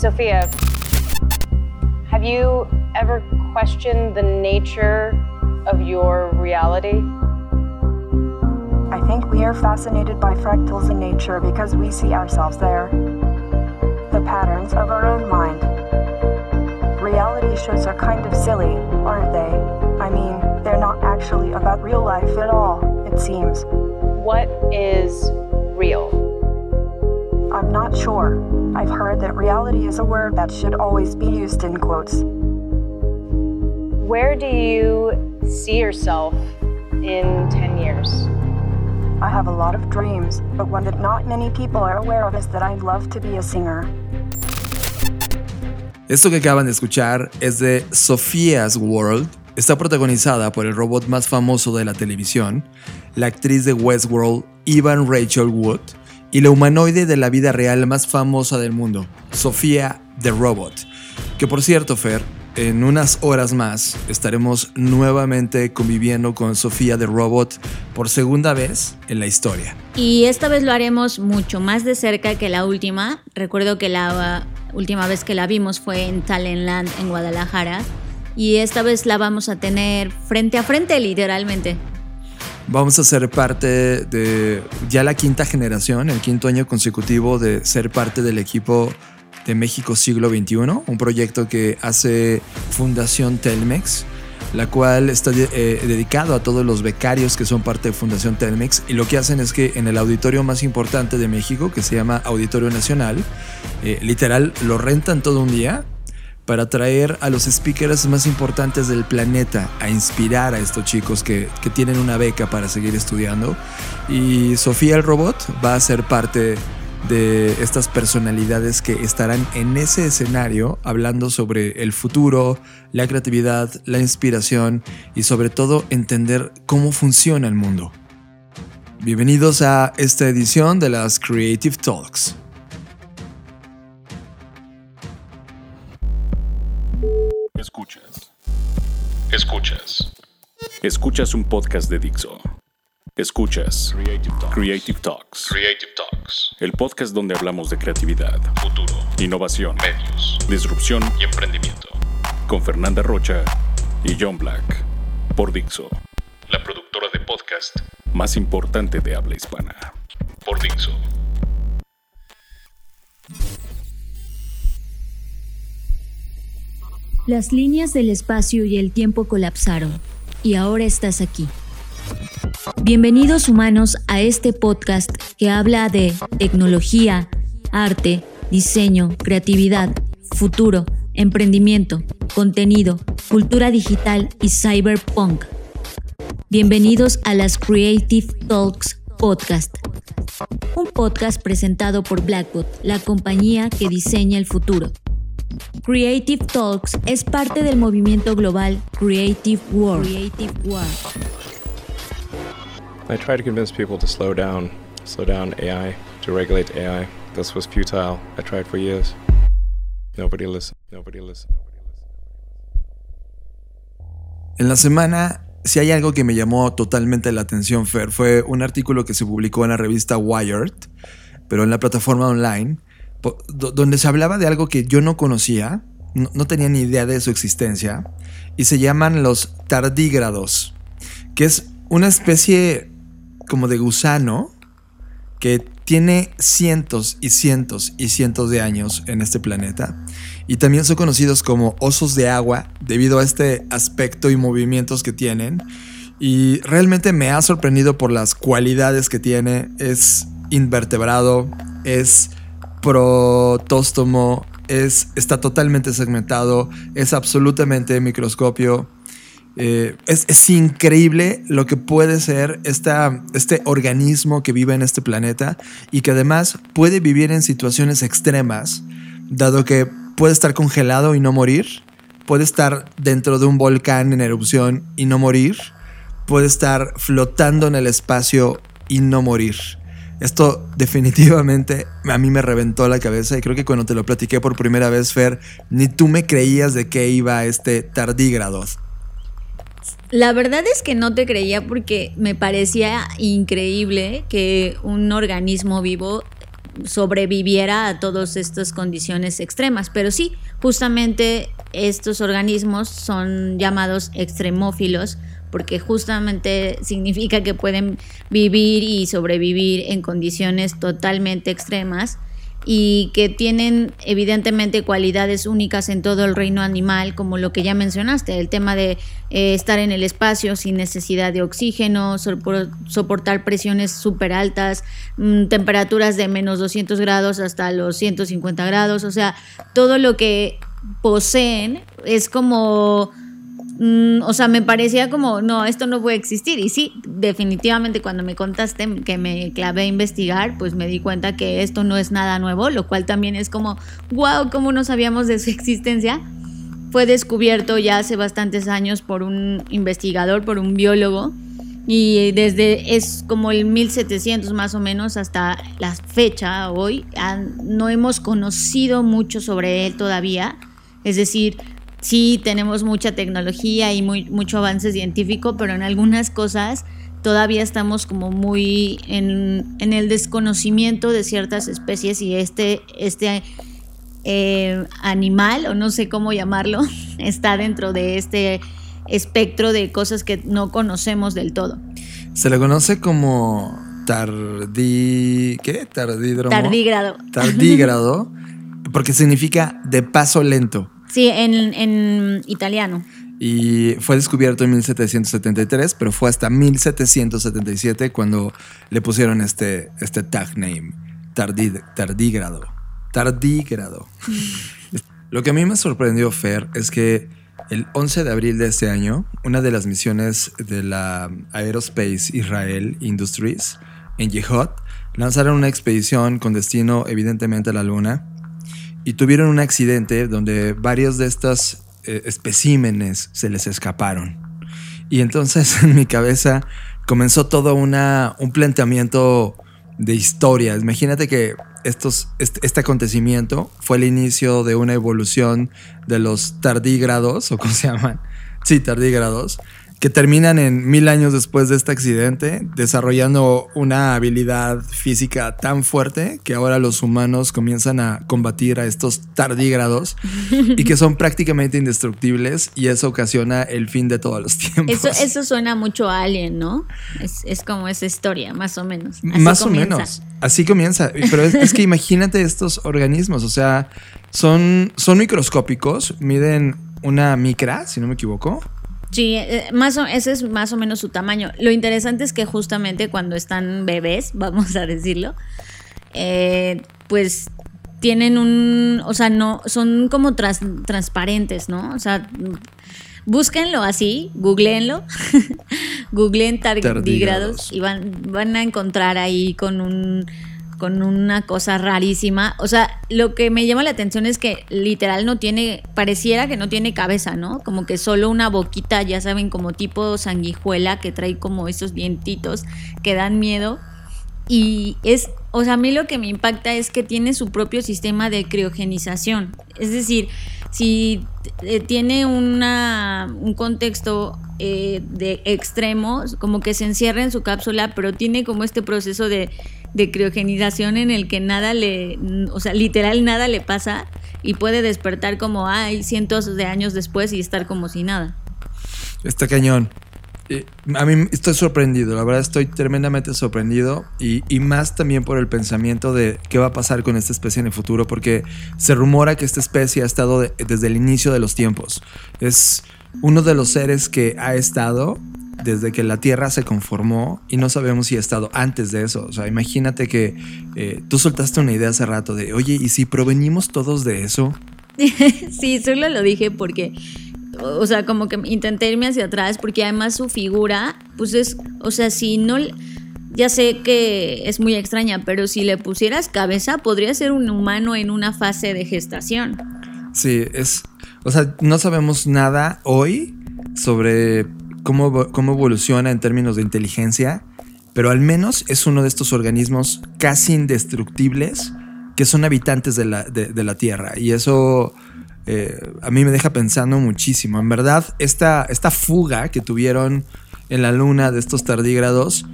Sophia, have you ever questioned the nature of your reality? I think we are fascinated by fractals in nature because we see ourselves there. The patterns of our own mind. Reality shows are kind of silly, aren't they? I mean, they're not actually about real life at all, it seems. What is real? I'm not sure. I've heard that reality is a word that should always be used in quotes. Where do you see yourself in 10 years? I have a lot of dreams, but one that not many people are aware of is that I'd love to be a singer. Esto que acaban de escuchar es de Sophia's World. Está protagonizada por el robot más famoso de la televisión, la actriz de Westworld, Evan Rachel Wood, y la humanoide de la vida real más famosa del mundo, Sofía the Robot. Que por cierto, Fer, en unas horas más estaremos nuevamente conviviendo con Sofía the Robot por segunda vez en la historia. Y esta vez lo haremos mucho más de cerca que la última. Recuerdo que la última vez que la vimos fue en Talentland en Guadalajara. Y esta vez la vamos a tener frente a frente, literalmente. Vamos a ser parte de ya la quinta generación, el quinto año consecutivo de ser parte del equipo de México Siglo XXI, un proyecto que hace Fundación Telmex, la cual está eh, dedicado a todos los becarios que son parte de Fundación Telmex y lo que hacen es que en el auditorio más importante de México, que se llama Auditorio Nacional, eh, literal lo rentan todo un día para traer a los speakers más importantes del planeta a inspirar a estos chicos que, que tienen una beca para seguir estudiando. Y Sofía el Robot va a ser parte de estas personalidades que estarán en ese escenario hablando sobre el futuro, la creatividad, la inspiración y sobre todo entender cómo funciona el mundo. Bienvenidos a esta edición de las Creative Talks. Escuchas un podcast de Dixo. Escuchas Creative Talks. Creative Talks. El podcast donde hablamos de creatividad, futuro, innovación, medios, disrupción y emprendimiento. Con Fernanda Rocha y John Black. Por Dixo. La productora de podcast más importante de habla hispana. Por Dixo. Las líneas del espacio y el tiempo colapsaron, y ahora estás aquí. Bienvenidos humanos a este podcast que habla de tecnología, arte, diseño, creatividad, futuro, emprendimiento, contenido, cultura digital y cyberpunk. Bienvenidos a las Creative Talks Podcast, un podcast presentado por Blackbot, la compañía que diseña el futuro. Creative Talks es parte del movimiento global Creative World. Creative World. I tried to convince people to slow down, slow down AI, to regulate AI. This was futile. I tried for years. Nobody listened. Nobody listened. En la semana, si hay algo que me llamó totalmente la atención, Fer, fue un artículo que se publicó en la revista Wired, pero en la plataforma online, donde se hablaba de algo que yo no conocía, no, tenía ni idea de su existencia, y se llaman los tardígrados, que es una especie como de gusano que tiene cientos y cientos y cientos de años en este planeta y también son conocidos como osos de agua debido a este aspecto y movimientos que tienen y realmente me ha sorprendido por las cualidades que tiene es invertebrado es protóstomo, es, está totalmente segmentado, es absolutamente microscopio. Eh, es, increíble lo que puede ser esta, este organismo que vive en este planeta y que además puede vivir en situaciones extremas, dado que puede estar congelado y no morir, puede estar dentro de un volcán en erupción y no morir, puede estar flotando en el espacio y no morir. Esto definitivamente a mí me reventó la cabeza y creo que cuando te lo platiqué por primera vez, Fer, ni tú me creías de qué iba este tardígrado. La verdad es que no te creía porque me parecía increíble que un organismo vivo sobreviviera a todas estas condiciones extremas. Pero sí, justamente estos organismos son llamados extremófilos porque justamente significa que pueden vivir y sobrevivir en condiciones totalmente extremas y que tienen evidentemente cualidades únicas en todo el reino animal, como lo que ya mencionaste, el tema de eh, estar en el espacio sin necesidad de oxígeno, soportar presiones súper altas, mm, temperaturas de menos 200 grados hasta los 150 grados, o sea, todo lo que poseen es como Mm, o sea, me parecía como, no, esto no puede existir. Y sí, definitivamente cuando me contaste que me clavé a investigar, pues me di cuenta que esto no es nada nuevo, lo cual también es como, wow, ¿cómo no sabíamos de su existencia? Fue descubierto ya hace bastantes años por un investigador, por un biólogo, y desde es como el 1700 más o menos hasta la fecha hoy, no hemos conocido mucho sobre él todavía. Es decir, sí tenemos mucha tecnología y muy, mucho avance científico, pero en algunas cosas todavía estamos como muy en, el desconocimiento de ciertas especies y este, este eh, animal, o no sé cómo llamarlo, está dentro de este espectro de cosas que no conocemos del todo. Se le conoce como tardí... ¿Qué? Tardídromo. Tardígrado. Tardígrado, porque significa de paso lento. Sí, en, italiano. Y fue descubierto en 1773, pero fue hasta 1777 cuando le pusieron este, este tag name, tardígrado. Tardígrado. Lo que a mí me sorprendió, Fer, es que el 11 de abril de este año, una de las misiones de la Aerospace Israel Industries en Yehot lanzaron una expedición con destino evidentemente a la Luna y tuvieron un accidente donde varios de estos eh, especímenes se les escaparon. Y entonces en mi cabeza comenzó todo una, un planteamiento de historia. Imagínate que estos, este, este, acontecimiento fue el inicio de una evolución de los tardígrados, o cómo se llaman, sí, tardígrados, que terminan en mil años después de este accidente, desarrollando una habilidad física tan fuerte que ahora los humanos comienzan a combatir a estos tardígrados y que son prácticamente indestructibles y eso ocasiona el fin de todos los tiempos. Eso, suena mucho a Alien, ¿no? Es, como esa historia, más o menos. más o menos. Así comienza. Pero es, que imagínate estos organismos, o sea, son, son microscópicos, miden una micra, si no me equivoco. Sí, eh, más ese es más o menos su tamaño. Lo interesante es que justamente cuando están bebés, vamos a decirlo, eh, pues tienen un, o sea, no, son como transparentes, ¿no? O sea, búsquenlo así, googleenlo, googleen tardígrados y van, van a encontrar ahí con un con una cosa rarísima. O sea, lo que me llama la atención es que literal no tiene, pareciera que no tiene cabeza, ¿no? Como que solo una boquita, ya saben, como tipo sanguijuela que trae como esos dientitos que dan miedo. Y es, o sea, a mí lo que me impacta es que tiene su propio sistema de criogenización. Es decir, si eh, tiene una, un contexto eh, de extremo, como que se encierra en su cápsula, pero tiene como este proceso de de criogenización en el que nada le, o sea, literal nada le pasa y puede despertar como hay cientos de años después y estar como si nada. Está cañón. A mí estoy sorprendido, la verdad estoy tremendamente sorprendido y, y, más también por el pensamiento de qué va a pasar con esta especie en el futuro, porque se rumora que esta especie ha estado desde el inicio de los tiempos. Es uno de los seres que ha estado desde que la Tierra se conformó y no sabemos si ha estado antes de eso. O sea, imagínate que eh, tú soltaste una idea hace rato de, oye, ¿y si provenimos todos de eso? sí, solo lo dije porque, o sea, como que intenté irme hacia atrás porque además su figura, pues es, o sea, si no, ya sé que es muy extraña, pero si le pusieras cabeza, podría ser un humano en una fase de gestación. Sí, es, o sea, no sabemos nada hoy sobre cómo, evoluciona en términos de inteligencia, pero al menos es uno de estos organismos casi indestructibles que son habitantes de la, Tierra. Y eso eh, a mí me deja pensando muchísimo. En verdad, esta, esta fuga que tuvieron en la Luna de estos tardígrados,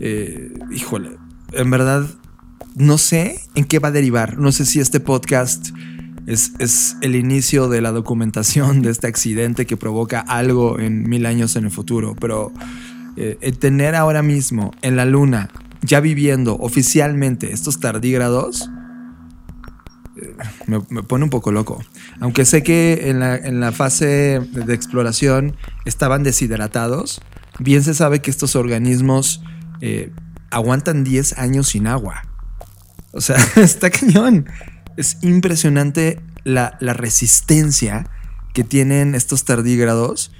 eh, híjole, en verdad no sé en qué va a derivar. No sé si este podcast es, el inicio de la documentación de este accidente que provoca algo en mil años en el futuro, pero eh, tener ahora mismo en la luna, ya viviendo oficialmente estos tardígrados, eh, me, pone un poco loco. Aunque sé que en la, en la fase de exploración estaban deshidratados, bien se sabe que estos organismos eh, aguantan 10 años sin agua. O sea, está cañón. Es impresionante la, resistencia que tienen estos tardígrados.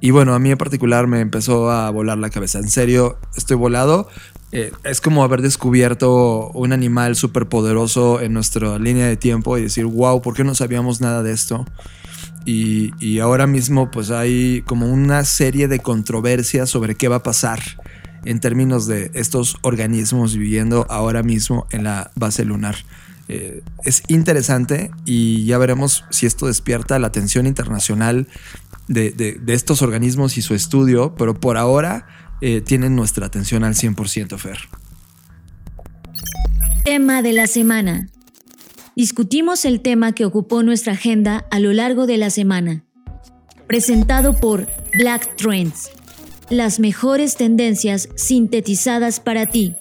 Y bueno, a mí en particular me empezó a volar la cabeza. En serio, estoy volado. Eh, es como haber descubierto un animal súper poderoso en nuestra línea de tiempo y decir, wow, ¿por qué no sabíamos nada de esto? Y ahora mismo pues hay como una serie de controversias sobre qué va a pasar en términos de estos organismos viviendo ahora mismo en la base lunar. Eh, es interesante y ya veremos si esto despierta la atención internacional de, estos organismos y su estudio, pero por ahora eh, tienen nuestra atención al 100%, Fer. Tema de la semana. Discutimos el tema que ocupó nuestra agenda a lo largo de la semana. Presentado por Black Trends las mejores tendencias sintetizadas para ti.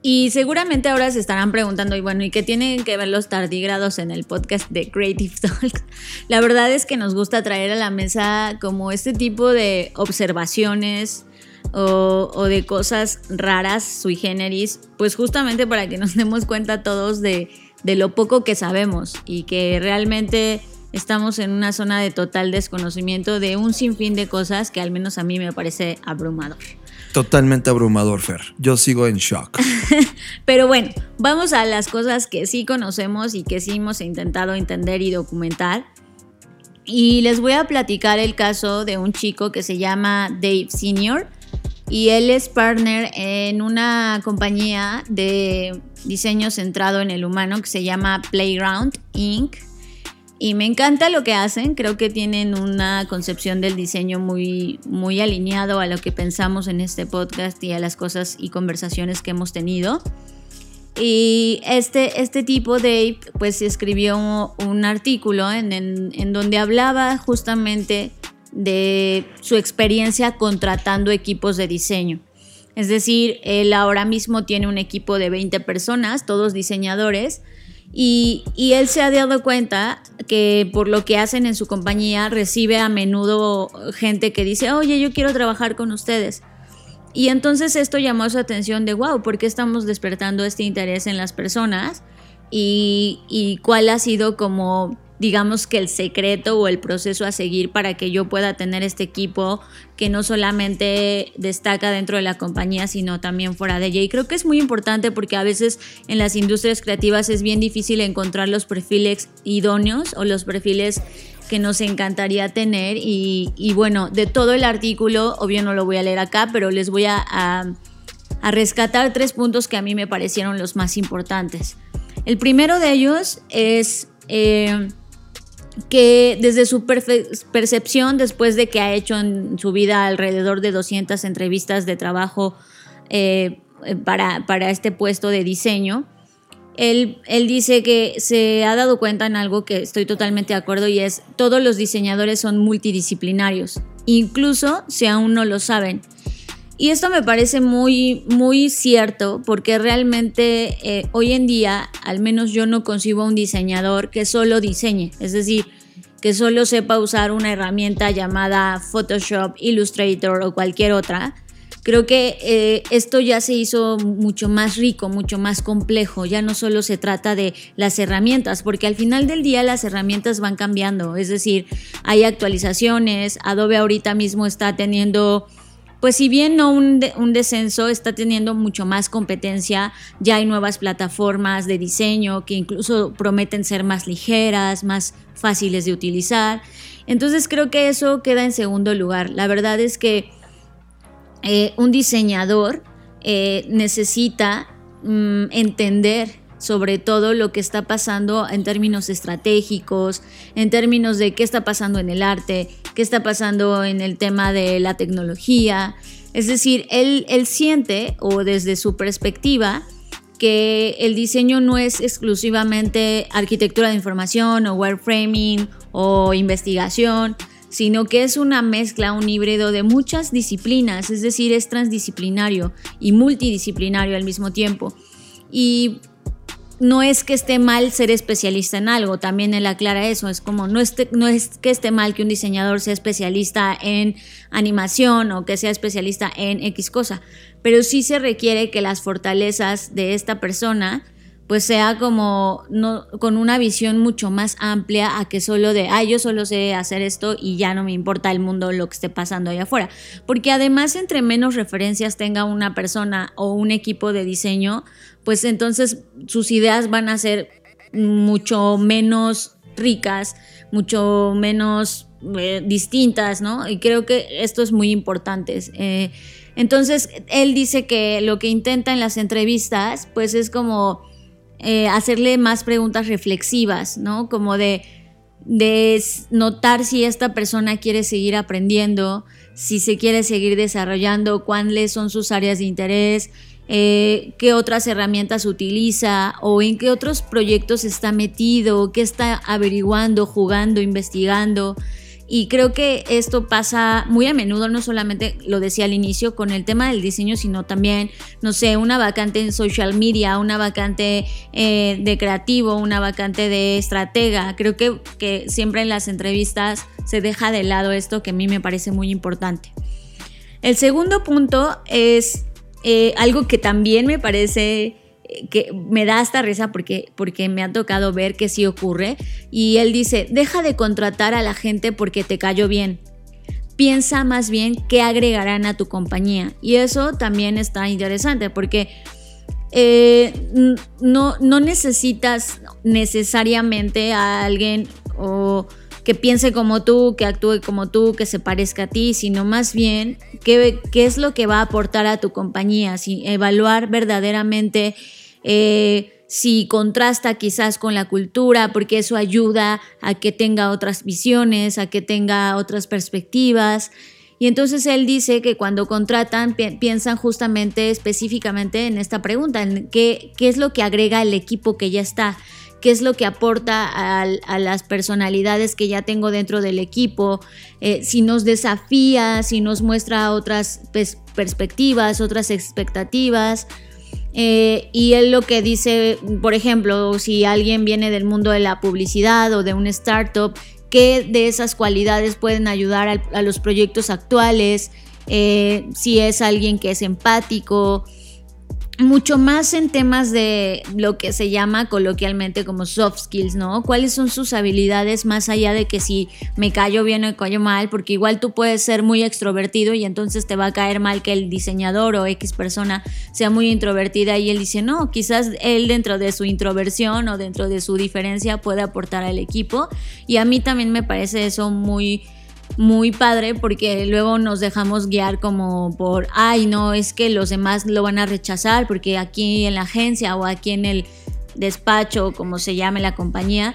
Y seguramente ahora se estarán preguntando, y bueno, ¿y qué tienen que ver los tardígrados en el podcast de Creative Talks? La verdad es que nos gusta traer a la mesa como este tipo de observaciones o, o de cosas raras, sui generis, pues justamente para que nos demos cuenta todos de, de lo poco que sabemos y que realmente estamos en una zona de total desconocimiento de un sinfín de cosas que al menos a mí me parece abrumador. Totalmente abrumador, Fer. Yo sigo en shock. Pero bueno, vamos a las cosas que sí conocemos y que sí hemos intentado entender y documentar. Y les voy a platicar el caso de un chico que se llama Dave Senior y él es partner en una compañía de diseño centrado en el humano que se llama Playground Inc y me encanta lo que hacen, creo que tienen una concepción del diseño muy, muy alineado a lo que pensamos en este podcast y a las cosas y conversaciones que hemos tenido. Y este, este tipo, Dave, pues escribió un artículo en, en, en donde hablaba justamente de su experiencia contratando equipos de diseño. Es decir, él ahora mismo tiene un equipo de 20 personas, todos diseñadores, y, él se ha dado cuenta que por lo que hacen en su compañía recibe a menudo gente que dice, oye, yo quiero trabajar con ustedes. Y entonces esto llamó su atención de, wow, ¿por qué estamos despertando este interés en las personas? Y cuál ha sido como digamos que el secreto o el proceso a seguir para que yo pueda tener este equipo que no solamente destaca dentro de la compañía, sino también fuera de ella. Y creo que es muy importante porque a veces en las industrias creativas es bien difícil encontrar los perfiles idóneos o los perfiles que nos encantaría tener. Y, bueno, de todo el artículo, obvio no lo voy a leer acá, pero les voy a, a, a rescatar tres puntos que a mí me parecieron los más importantes. El primero de ellos es... Eh, que desde su percepción, después de que ha hecho en su vida alrededor de 200 entrevistas de trabajo eh, para, para, este puesto de diseño, él, él, dice que se ha dado cuenta en algo que estoy totalmente de acuerdo y es todos los diseñadores son multidisciplinarios, incluso si aún no lo saben. Y esto me parece muy, muy cierto porque realmente eh, hoy en día, al menos yo no concibo un diseñador que solo diseñe, es decir, que solo sepa usar una herramienta llamada Photoshop, Illustrator o cualquier otra. Creo que eh, esto ya se hizo mucho más rico, mucho más complejo. Ya no solo se trata de las herramientas, porque al final del día las herramientas van cambiando. Es decir, hay actualizaciones. Adobe ahorita mismo está teniendo pues si bien no un, de, un, descenso, está teniendo mucho más competencia, ya hay nuevas plataformas de diseño que incluso prometen ser más ligeras, más fáciles de utilizar. Entonces creo que eso queda en segundo lugar. La verdad es que eh, un diseñador eh, necesita mm, entender sobre todo lo que está pasando en términos estratégicos, en términos de qué está pasando en el arte, qué está pasando en el tema de la tecnología. Es decir, él, siente, o desde su perspectiva, que el diseño no es exclusivamente arquitectura de información o wireframing o investigación, sino que es una mezcla, un híbrido de muchas disciplinas, es decir, es transdisciplinario y multidisciplinario al mismo tiempo. Y no es que esté mal ser especialista en algo, también él aclara eso, es como no, es que esté mal que un diseñador sea especialista en animación o que sea especialista en X cosa, pero sí se requiere que las fortalezas de esta persona pues sea como no, con una visión mucho más amplia a que solo de, ah, yo solo sé hacer esto y ya no me importa el mundo lo que esté pasando allá afuera. Porque además entre menos referencias tenga una persona o un equipo de diseño, pues entonces sus ideas van a ser mucho menos ricas, mucho menos eh, distintas, ¿no? Y creo que esto es muy importante. Eh, entonces, él dice que lo que intenta en las entrevistas, pues es como eh, hacerle más preguntas reflexivas, ¿no? Como de, de notar si esta persona quiere seguir aprendiendo, si se quiere seguir desarrollando, cuáles son sus áreas de interés, eh, qué otras herramientas utiliza o en qué otros proyectos está metido, qué está averiguando, jugando, investigando. Y creo que esto pasa muy a menudo, no solamente lo decía al inicio con el tema del diseño, sino también, no sé, una vacante en social media, una vacante eh, de creativo, una vacante de estratega. Creo que, que siempre en las entrevistas se deja de lado esto que a mí me parece muy importante. El segundo punto es eh, algo que también me parece que me da hasta risa porque, porque me ha tocado ver que sí ocurre. Y él dice, deja de contratar a la gente porque te cayó bien. Piensa más bien qué agregarán a tu compañía. Y eso también está interesante porque eh, no, no necesitas necesariamente a alguien o que piense como tú, que actúe como tú, que se parezca a ti, sino más bien qué, qué es lo que va a aportar a tu compañía, si, evaluar verdaderamente eh, si contrasta quizás con la cultura, porque eso ayuda a que tenga otras visiones, a que tenga otras perspectivas. Y entonces él dice que cuando contratan piensan justamente específicamente en esta pregunta, en qué, qué es lo que agrega el equipo que ya está, qué es lo que aporta a, las personalidades que ya tengo dentro del equipo, eh, si nos desafía, si nos muestra otras perspectivas, otras expectativas. Eh, y él lo que dice, por ejemplo, si alguien viene del mundo de la publicidad o de un startup, ¿qué de esas cualidades pueden ayudar a, los proyectos actuales? Eh, si es alguien que es empático, mucho más en temas de lo que se llama coloquialmente como soft skills, ¿no? ¿Cuáles son sus habilidades más allá de que si me callo bien o me callo mal? Porque igual tú puedes ser muy extrovertido y entonces te va a caer mal que el diseñador o X persona sea muy introvertida y él dice, no, quizás él dentro de su introversión o dentro de su diferencia puede aportar al equipo. Y a mí también me parece eso muy muy padre porque luego nos dejamos guiar como por, ay, no, es que los demás lo van a rechazar porque aquí en la agencia o aquí en el despacho, como se llame la compañía,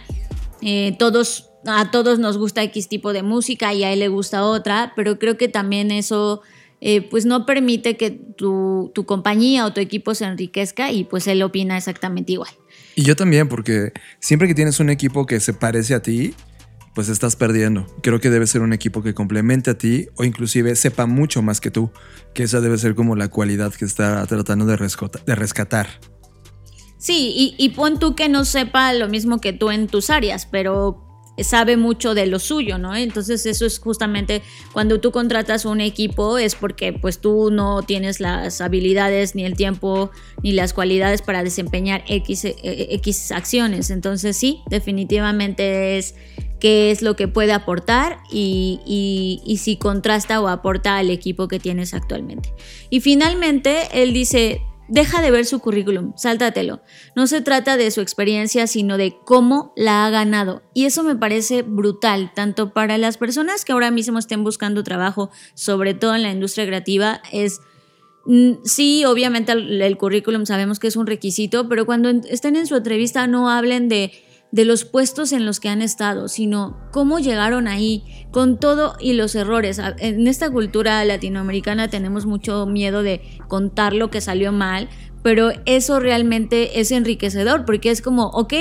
eh, todos, a todos nos gusta X tipo de música y a él le gusta otra, pero creo que también eso... Eh, pues no permite que tu, tu compañía o tu equipo se enriquezca y pues él opina exactamente igual. Y yo también, porque siempre que tienes un equipo que se parece a ti, pues estás perdiendo. Creo que debe ser un equipo que complemente a ti o inclusive sepa mucho más que tú, que esa debe ser como la cualidad que está tratando de, rescatar. Sí, y, y pon tú que no sepa lo mismo que tú en tus áreas, pero sabe mucho de lo suyo, ¿no? Entonces eso es justamente cuando tú contratas un equipo es porque pues tú no tienes las habilidades ni el tiempo ni las cualidades para desempeñar X, eh, X acciones. Entonces sí, definitivamente es qué es lo que puede aportar y, si contrasta o aporta al equipo que tienes actualmente. Y finalmente, él dice, deja de ver su currículum, sáltatelo. No se trata de su experiencia, sino de cómo la ha ganado. Y eso me parece brutal, tanto para las personas que ahora mismo estén buscando trabajo, sobre todo en la industria creativa, es... Mm, sí, obviamente el, el currículum sabemos que es un requisito, pero cuando estén en su entrevista no hablen de de los puestos en los que han estado, sino cómo llegaron ahí, con todo y los errores. En esta cultura latinoamericana tenemos mucho miedo de contar lo que salió mal, pero eso realmente es enriquecedor porque es como, ok,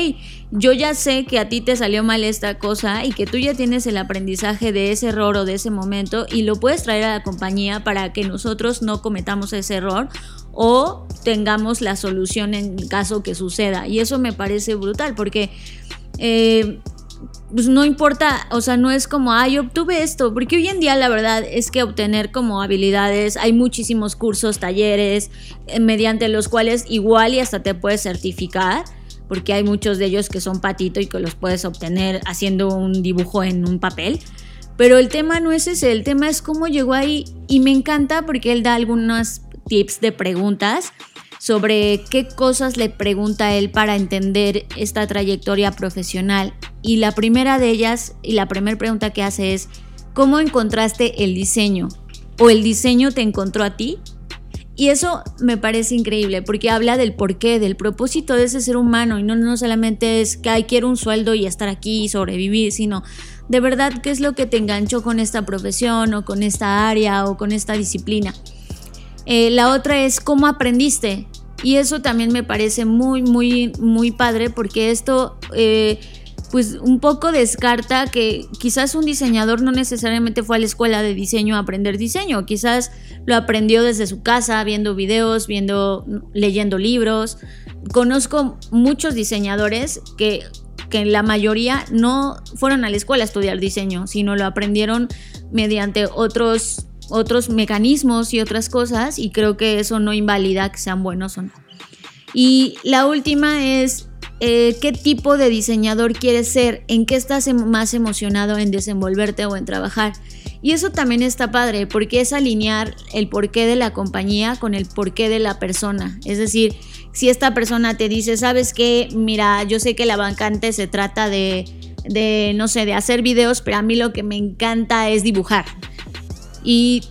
yo ya sé que a ti te salió mal esta cosa y que tú ya tienes el aprendizaje de ese error o de ese momento y lo puedes traer a la compañía para que nosotros no cometamos ese error o tengamos la solución en caso que suceda. Y eso me parece brutal porque... Eh, pues no importa, o sea, no es como, ay, obtuve esto, porque hoy en día la verdad es que obtener como habilidades, hay muchísimos cursos, talleres, eh, mediante los cuales igual y hasta te puedes certificar, porque hay muchos de ellos que son patito y que los puedes obtener haciendo un dibujo en un papel. Pero el tema no es ese, el tema es cómo llegó ahí y me encanta porque él da algunos tips de preguntas sobre qué cosas le pregunta él para entender esta trayectoria profesional. Y la primera de ellas, y la primera pregunta que hace es, ¿cómo encontraste el diseño? ¿O el diseño te encontró a ti? Y eso me parece increíble porque habla del porqué, del propósito de ese ser humano y no, no solamente es que hay quiero un sueldo y estar aquí y sobrevivir, sino de verdad qué es lo que te enganchó con esta profesión o con esta área o con esta disciplina. Eh, la otra es cómo aprendiste. Y eso también me parece muy, muy, muy padre porque esto... Eh, pues un poco descarta que quizás un diseñador no necesariamente fue a la escuela de diseño a aprender diseño, quizás lo aprendió desde su casa, viendo videos, viendo, leyendo libros. Conozco muchos diseñadores que, que la mayoría no fueron a la escuela a estudiar diseño, sino lo aprendieron mediante otros otros mecanismos y otras cosas y creo que eso no invalida que sean buenos o no. Y la última es eh, qué tipo de diseñador quieres ser, en qué estás em, más emocionado en desenvolverte o en trabajar. Y eso también está padre, porque es alinear el porqué de la compañía con el porqué de la persona. Es decir, si esta persona te dice, sabes qué, mira, yo sé que la bancante se trata de, de, no sé, de hacer videos, pero a mí lo que me encanta es dibujar. Y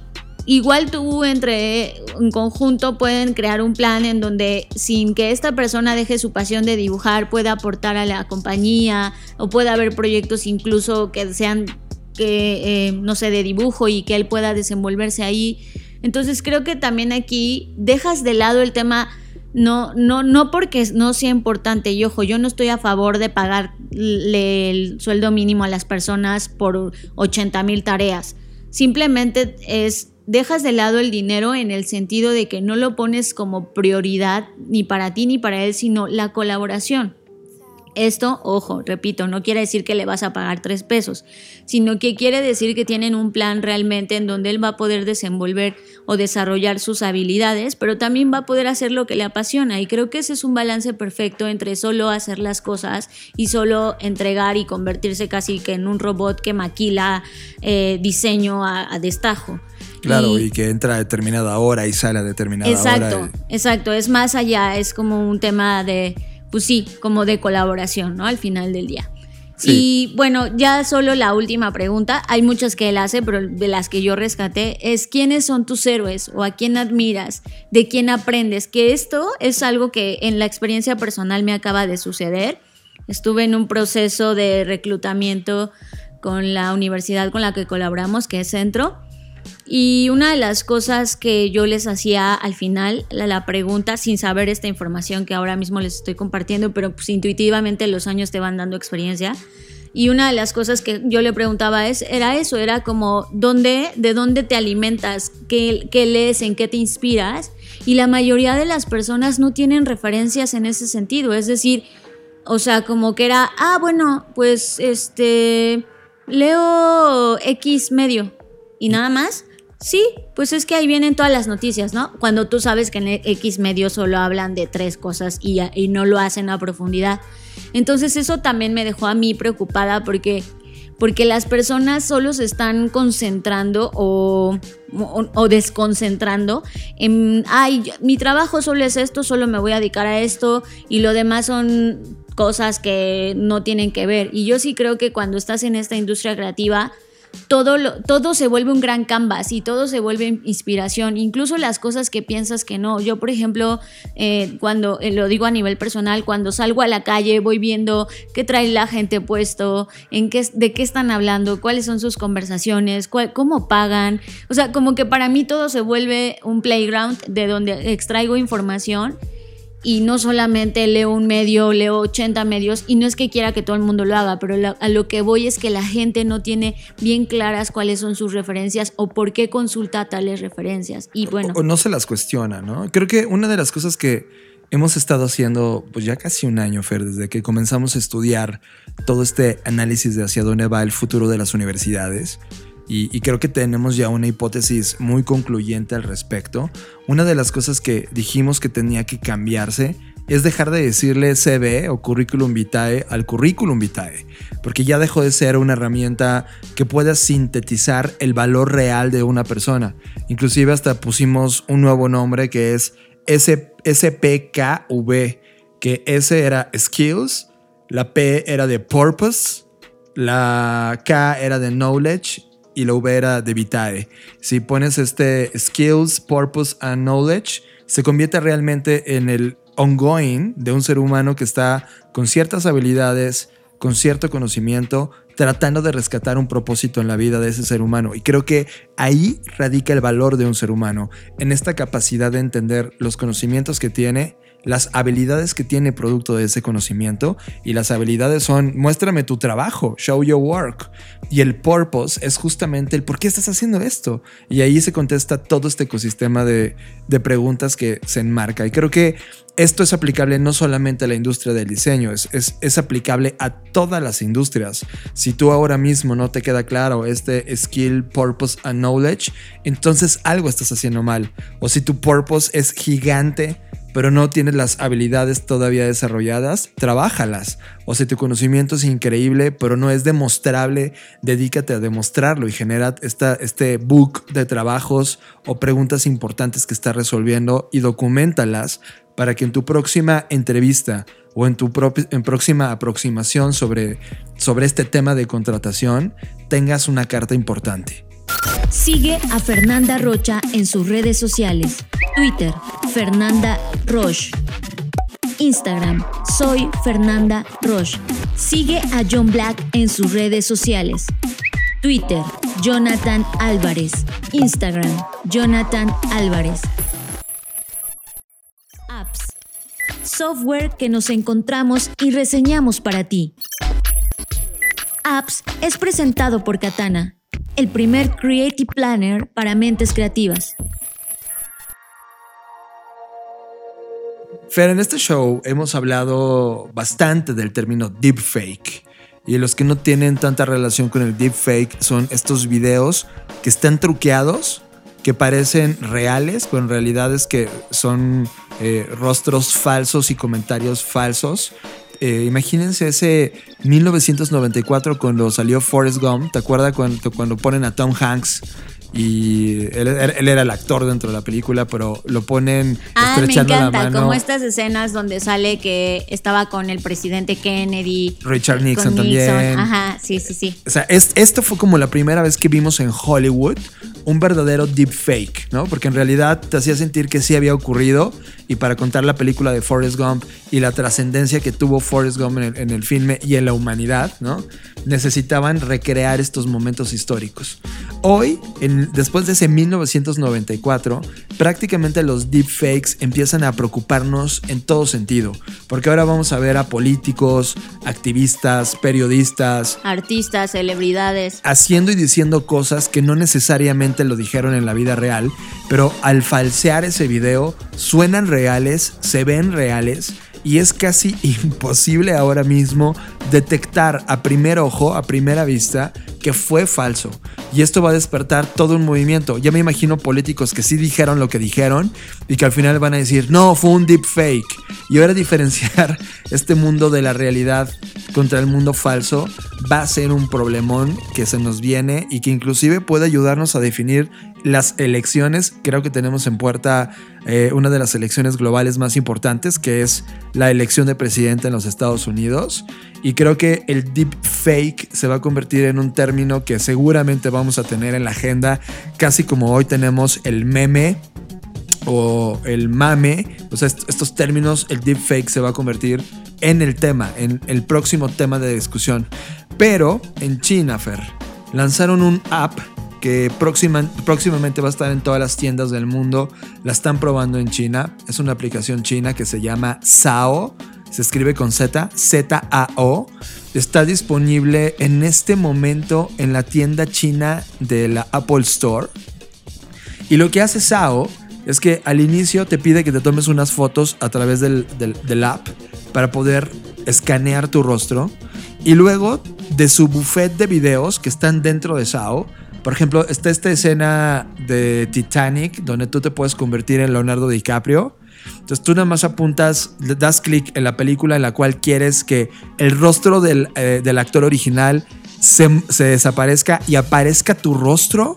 igual tú entre en conjunto pueden crear un plan en donde sin que esta persona deje su pasión de dibujar pueda aportar a la compañía o pueda haber proyectos incluso que sean que eh, no sé de dibujo y que él pueda desenvolverse ahí entonces creo que también aquí dejas de lado el tema no, no, no porque no sea importante, y ojo, yo no estoy a favor de pagarle el sueldo mínimo a las personas por 80 mil tareas. Simplemente es, dejas de lado el dinero en el sentido de que no lo pones como prioridad ni para ti ni para él, sino la colaboración. Esto, ojo, repito, no quiere decir que le vas a pagar tres pesos, sino que quiere decir que tienen un plan realmente en donde él va a poder desenvolver o desarrollar sus habilidades, pero también va a poder hacer lo que le apasiona. Y creo que ese es un balance perfecto entre solo hacer las cosas y solo entregar y convertirse casi que en un robot que maquila eh, diseño a, destajo. Claro, y, que entra a determinada hora y sale a determinada hora. Exacto, exacto. Es más allá, es como un tema de pues sí, como de colaboración, ¿no? Al final del día. Y bueno, ya solo la última pregunta, hay muchas que él hace, pero de las que yo rescaté es quiénes son tus héroes o a quién admiras, de quién aprendes, que esto es algo que en la experiencia personal me acaba de suceder. Estuve en un proceso de reclutamiento con la universidad con la que colaboramos, que es Centro, y una de las cosas que yo les hacía al final, la, pregunta, sin saber esta información que ahora mismo les estoy compartiendo, pero pues intuitivamente los años te van dando experiencia. Y una de las cosas que yo le preguntaba es, era eso, era como, ¿dónde, ¿de dónde te alimentas? ¿Qué, ¿Qué lees? ¿En qué te inspiras? Y la mayoría de las personas no tienen referencias en ese sentido. Es decir, o sea, como que era, ah, bueno, pues este, leo X medio y nada más. Sí, pues es que ahí vienen todas las noticias, ¿no? Cuando tú sabes que en X medios solo hablan de tres cosas y, y, no lo hacen a profundidad. Entonces eso también me dejó a mí preocupada porque, porque las personas solo se están concentrando o, o, desconcentrando en, ay, mi trabajo solo es esto, solo me voy a dedicar a esto y lo demás son cosas que no tienen que ver. Y yo sí creo que cuando estás en esta industria creativa, todo, lo, todo se vuelve un gran canvas y todo se vuelve inspiración, incluso las cosas que piensas que no. Yo, por ejemplo, eh, cuando, eh, lo digo a nivel personal, cuando salgo a la calle voy viendo qué trae la gente puesto, en qué, de qué están hablando, cuáles son sus conversaciones, cómo pagan. O sea, como que para mí todo se vuelve un playground de donde extraigo información y no solamente leo un medio, leo 80 medios y no es que quiera que todo el mundo lo haga, pero a lo que voy es que la gente no tiene bien claras cuáles son sus referencias o por qué consulta tales referencias. Y bueno. O, no se las cuestiona, ¿no? Creo que una de las cosas que hemos estado haciendo pues ya casi un año, Fer, desde que comenzamos a estudiar todo este análisis de hacia dónde va el futuro de las universidades y, creo que tenemos ya una hipótesis muy concluyente al respecto. Una de las cosas que dijimos que tenía que cambiarse es dejar de decirle CV o currículum vitae al currículum vitae, porque ya dejó de ser una herramienta que pueda sintetizar el valor real de una persona. Inclusive hasta pusimos un nuevo nombre que es SPKV, que S era skills, la P era de purpose, la K era de knowledge y la V era de vitae. Si pones este skills, purpose and knowledge, se convierte realmente en el ongoing de un ser humano que está con ciertas habilidades, con cierto conocimiento, tratando de rescatar un propósito en la vida de ese ser humano. Y creo que ahí radica el valor de un ser humano, en esta capacidad de entender los conocimientos que tiene las habilidades que tiene producto de ese conocimiento y las habilidades son muéstrame tu trabajo, show your work. Y el purpose es justamente el por qué estás haciendo esto. Y ahí se contesta todo este ecosistema de, preguntas que se enmarca. Y creo que esto es aplicable no solamente a la industria del diseño, es, es, aplicable a todas las industrias. Si tú ahora mismo no te queda claro este skill, purpose and knowledge, entonces algo estás haciendo mal. O si tu purpose es gigante, pero no tienes las habilidades todavía desarrolladas, trabájalas. O si tu conocimiento es increíble, pero no es demostrable, dedícate a demostrarlo y genera este book de trabajos o preguntas importantes que estás resolviendo y documentalas para que en tu próxima entrevista o en tu próxima aproximación sobre, sobre este tema de contratación tengas una carta importante. Sigue a Fernanda Rocha en sus redes sociales. Twitter, Fernanda Roche. Instagram, soy Fernanda Roche. Sigue a John Black en sus redes sociales. Twitter, Jonathan Álvarez. Instagram, Jonathan Álvarez. Apps. Software que nos encontramos y reseñamos para ti. Apps es presentado por Katana el primer Creative Planner para mentes creativas. Fer, en este show hemos hablado bastante del término deepfake. Y los que no tienen tanta relación con el deepfake son estos videos que están truqueados, que parecen reales, pero en realidad es que son eh, rostros falsos y comentarios falsos eh, imagínense ese 1994 cuando salió Forrest Gump. ¿Te acuerdas cuando, cuando ponen a Tom Hanks y él, era el actor dentro de la película, pero lo ponen ah, estrechando me encanta, la mano. Como estas escenas donde sale que estaba con el presidente Kennedy. Richard Nixon, también. Ajá, sí, sí, sí. O sea, esto fue como la primera vez que vimos en Hollywood un verdadero deepfake, ¿no? Porque en realidad te hacía sentir que sí había ocurrido y para contar la película de Forrest Gump y la trascendencia que tuvo Forrest Gump en el, en el filme y en la humanidad, ¿no? Necesitaban recrear estos momentos históricos. Hoy, después de ese 1994, prácticamente los deepfakes empiezan a preocuparnos en todo sentido, porque ahora vamos a ver a políticos, activistas, periodistas, artistas, celebridades, haciendo y diciendo cosas que no necesariamente lo dijeron en la vida real, pero al falsear ese video suenan reales, se ven reales y es casi imposible ahora mismo detectar a primer ojo, a primera vista, que fue falso. Y esto va a despertar todo un movimiento. Ya me imagino políticos que sí dijeron lo que dijeron y que al final van a decir, no, fue un deep fake. Y ahora diferenciar este mundo de la realidad contra el mundo falso va a ser un problemón que se nos viene y que inclusive puede ayudarnos a definir las elecciones. Creo que tenemos en puerta eh, una de las elecciones globales más importantes, que es la elección de presidente en los Estados Unidos. Y creo que el deep deepfake se va a convertir en un término que seguramente vamos a tener en la agenda, casi como hoy tenemos el meme o el mame, o sea, estos términos, el deepfake se va a convertir en el tema, en el próximo tema de discusión. Pero en China, Fer, lanzaron un app que próximamente va a estar en todas las tiendas del mundo. La están probando en China. Es una aplicación china que se llama SAO. Se escribe con Z, Z-A-O. Está disponible en este momento en la tienda china de la Apple Store. Y lo que hace SAO es que al inicio te pide que te tomes unas fotos a través del, del app para poder escanear tu rostro. Y luego de su buffet de videos que están dentro de SAO, por ejemplo, está esta escena de Titanic donde tú te puedes convertir en Leonardo DiCaprio. Entonces tú nada más apuntas, das clic en la película en la cual quieres que el rostro del, eh, actor original se, se, desaparezca y aparezca tu rostro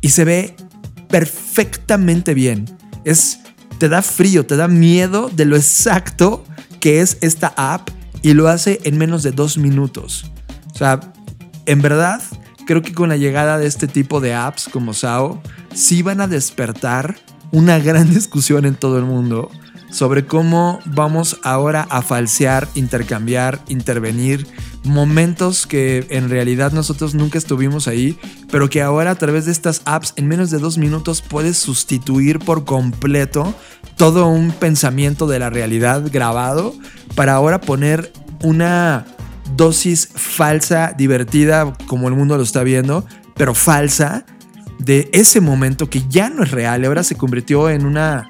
y se ve perfectamente bien. Es, te da frío, te da miedo de lo exacto que es esta app y lo hace en menos de dos minutos. O sea, en verdad creo que con la llegada de este tipo de apps como SAO, sí van a despertar una gran discusión en todo el mundo sobre cómo vamos ahora a falsear, intercambiar, intervenir momentos que en realidad nosotros nunca estuvimos ahí, pero que ahora a través de estas apps en menos de dos minutos puedes sustituir por completo todo un pensamiento de la realidad grabado para ahora poner una dosis falsa, divertida, como el mundo lo está viendo, pero falsa, de ese momento que ya no es real, ahora se convirtió en una,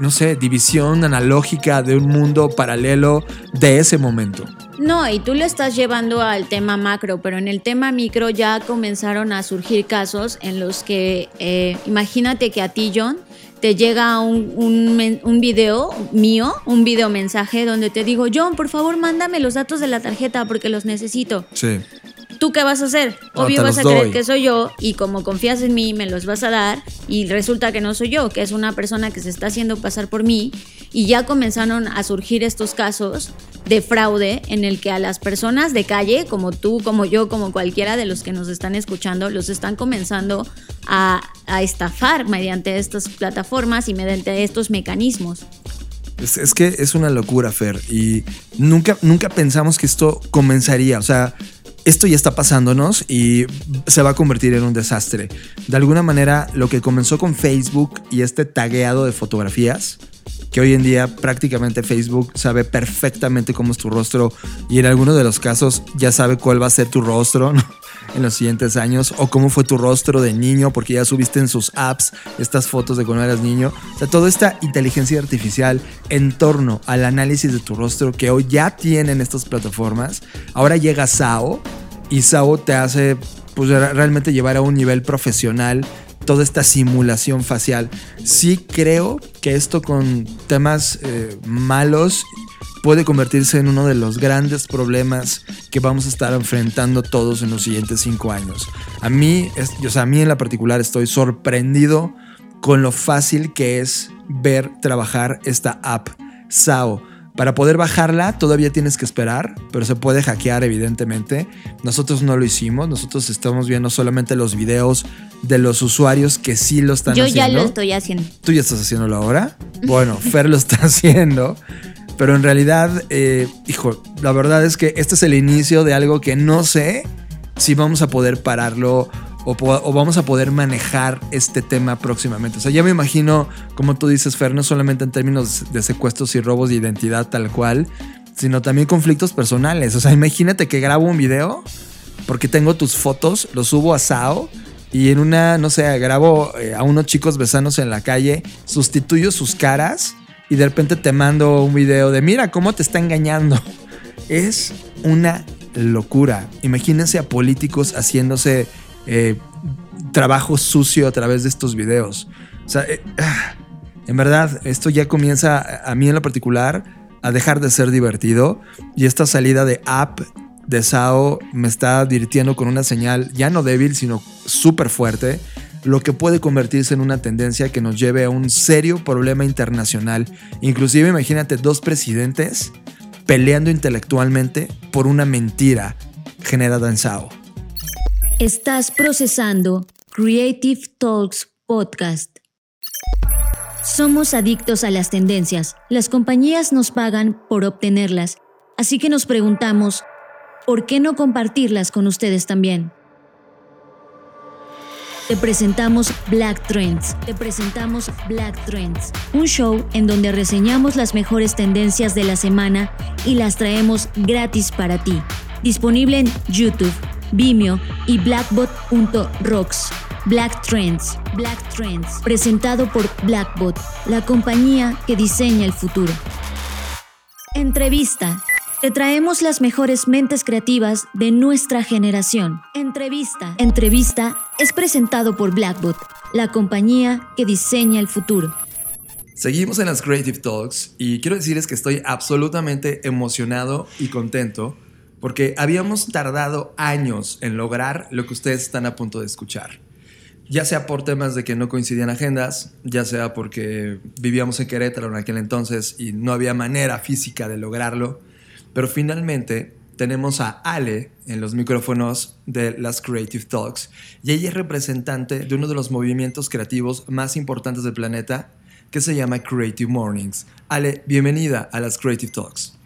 no sé, división analógica de un mundo paralelo de ese momento. No, y tú lo estás llevando al tema macro, pero en el tema micro ya comenzaron a surgir casos en los que, eh, imagínate que a ti, John, te llega un, un, video mío, un video mensaje donde te digo, John, por favor, mándame los datos de la tarjeta porque los necesito. Sí. ¿Tú qué vas a hacer? Obvio vas a creer que soy yo y como confías en mí me los vas a dar y resulta que no soy yo, que es una persona que se está haciendo pasar por mí y ya comenzaron a surgir estos casos de fraude en el que a las personas de calle, como tú, como yo, como cualquiera de los que nos están escuchando, los están comenzando a, a estafar mediante estas plataformas y mediante estos mecanismos. Es, es, que es una locura, Fer, y nunca, nunca pensamos que esto comenzaría. O sea, esto ya está pasándonos y se va a convertir en un desastre. De alguna manera, lo que comenzó con Facebook y este tagueado de fotografías, que hoy en día prácticamente Facebook sabe perfectamente cómo es tu rostro y en algunos de los casos ya sabe cuál va a ser tu rostro en los siguientes años o cómo fue tu rostro de niño porque ya subiste en sus apps estas fotos de cuando eras niño. O sea, toda esta inteligencia artificial en torno al análisis de tu rostro que hoy ya tienen estas plataformas, ahora llega SAO y SAO te hace pues realmente llevar a un nivel profesional toda esta simulación facial. Sí creo que esto con temas eh, malos puede convertirse en uno de los grandes problemas que vamos a estar enfrentando todos en los siguientes cinco años. A mí, o sea, a mí en la particular estoy sorprendido con lo fácil que es ver trabajar esta app SAO. Para poder bajarla todavía tienes que esperar, pero se puede hackear evidentemente. Nosotros no lo hicimos, nosotros estamos viendo solamente los videos de los usuarios que sí lo están haciendo. Yo ya lo estoy haciendo. ¿Tú ya estás haciéndolo ahora? Bueno, Fer lo está haciendo. Pero en realidad, eh, hijo, la verdad es que este es el inicio de algo que no sé si vamos a poder pararlo o, vamos a poder manejar este tema próximamente. O sea, ya me imagino, como tú dices, Fer, no solamente en términos de secuestros y robos de identidad tal cual, sino también conflictos personales. O sea, imagínate que grabo un video porque tengo tus fotos, los subo a SAO y en una, no sé, grabo eh, a unos chicos besándose en la calle, sustituyo sus caras y de repente te mando un video de mira cómo te está engañando. Es una locura. Imagínense a políticos haciéndose eh, trabajo sucio a través de estos videos. O sea, eh, ah, en verdad, esto ya comienza a mí en lo particular a dejar de ser divertido y esta salida de app de SAO me está advirtiendo con una señal ya no débil, sino súper fuerte, lo que puede convertirse en una tendencia que nos lleve a un serio problema internacional. Inclusive imagínate dos presidentes peleando intelectualmente por una mentira generada en SAO. Estás procesando Creative Talks Podcast. Somos adictos a las tendencias. Las compañías nos pagan por obtenerlas. Así que nos preguntamos, ¿por qué no compartirlas con ustedes también? Te presentamos Black Trends. Te presentamos Black Trends, un show en donde reseñamos las mejores tendencias de la semana y las traemos gratis para ti. Disponible en YouTube, Vimeo y blackbot.rocks. Black Trends, Black Trends, presentado por Blackbot, la compañía que diseña el futuro. Entrevista. Te traemos las mejores mentes creativas de nuestra generación. Entrevista. Entrevista es presentado por Blackbot, la compañía que diseña el futuro. Seguimos en las Creative Talks y quiero decirles que estoy absolutamente emocionado y contento porque habíamos tardado años en lograr lo que ustedes están a punto de escuchar. Ya sea por temas de que no coincidían agendas, ya sea porque vivíamos en Querétaro en aquel entonces y no había manera física de lograrlo, pero finalmente tenemos a Ale en los micrófonos de las Creative Talks y ella es representante de uno de los movimientos creativos más importantes del planeta que se llama Creative Mornings. Ale, bienvenida a las Creative Talks.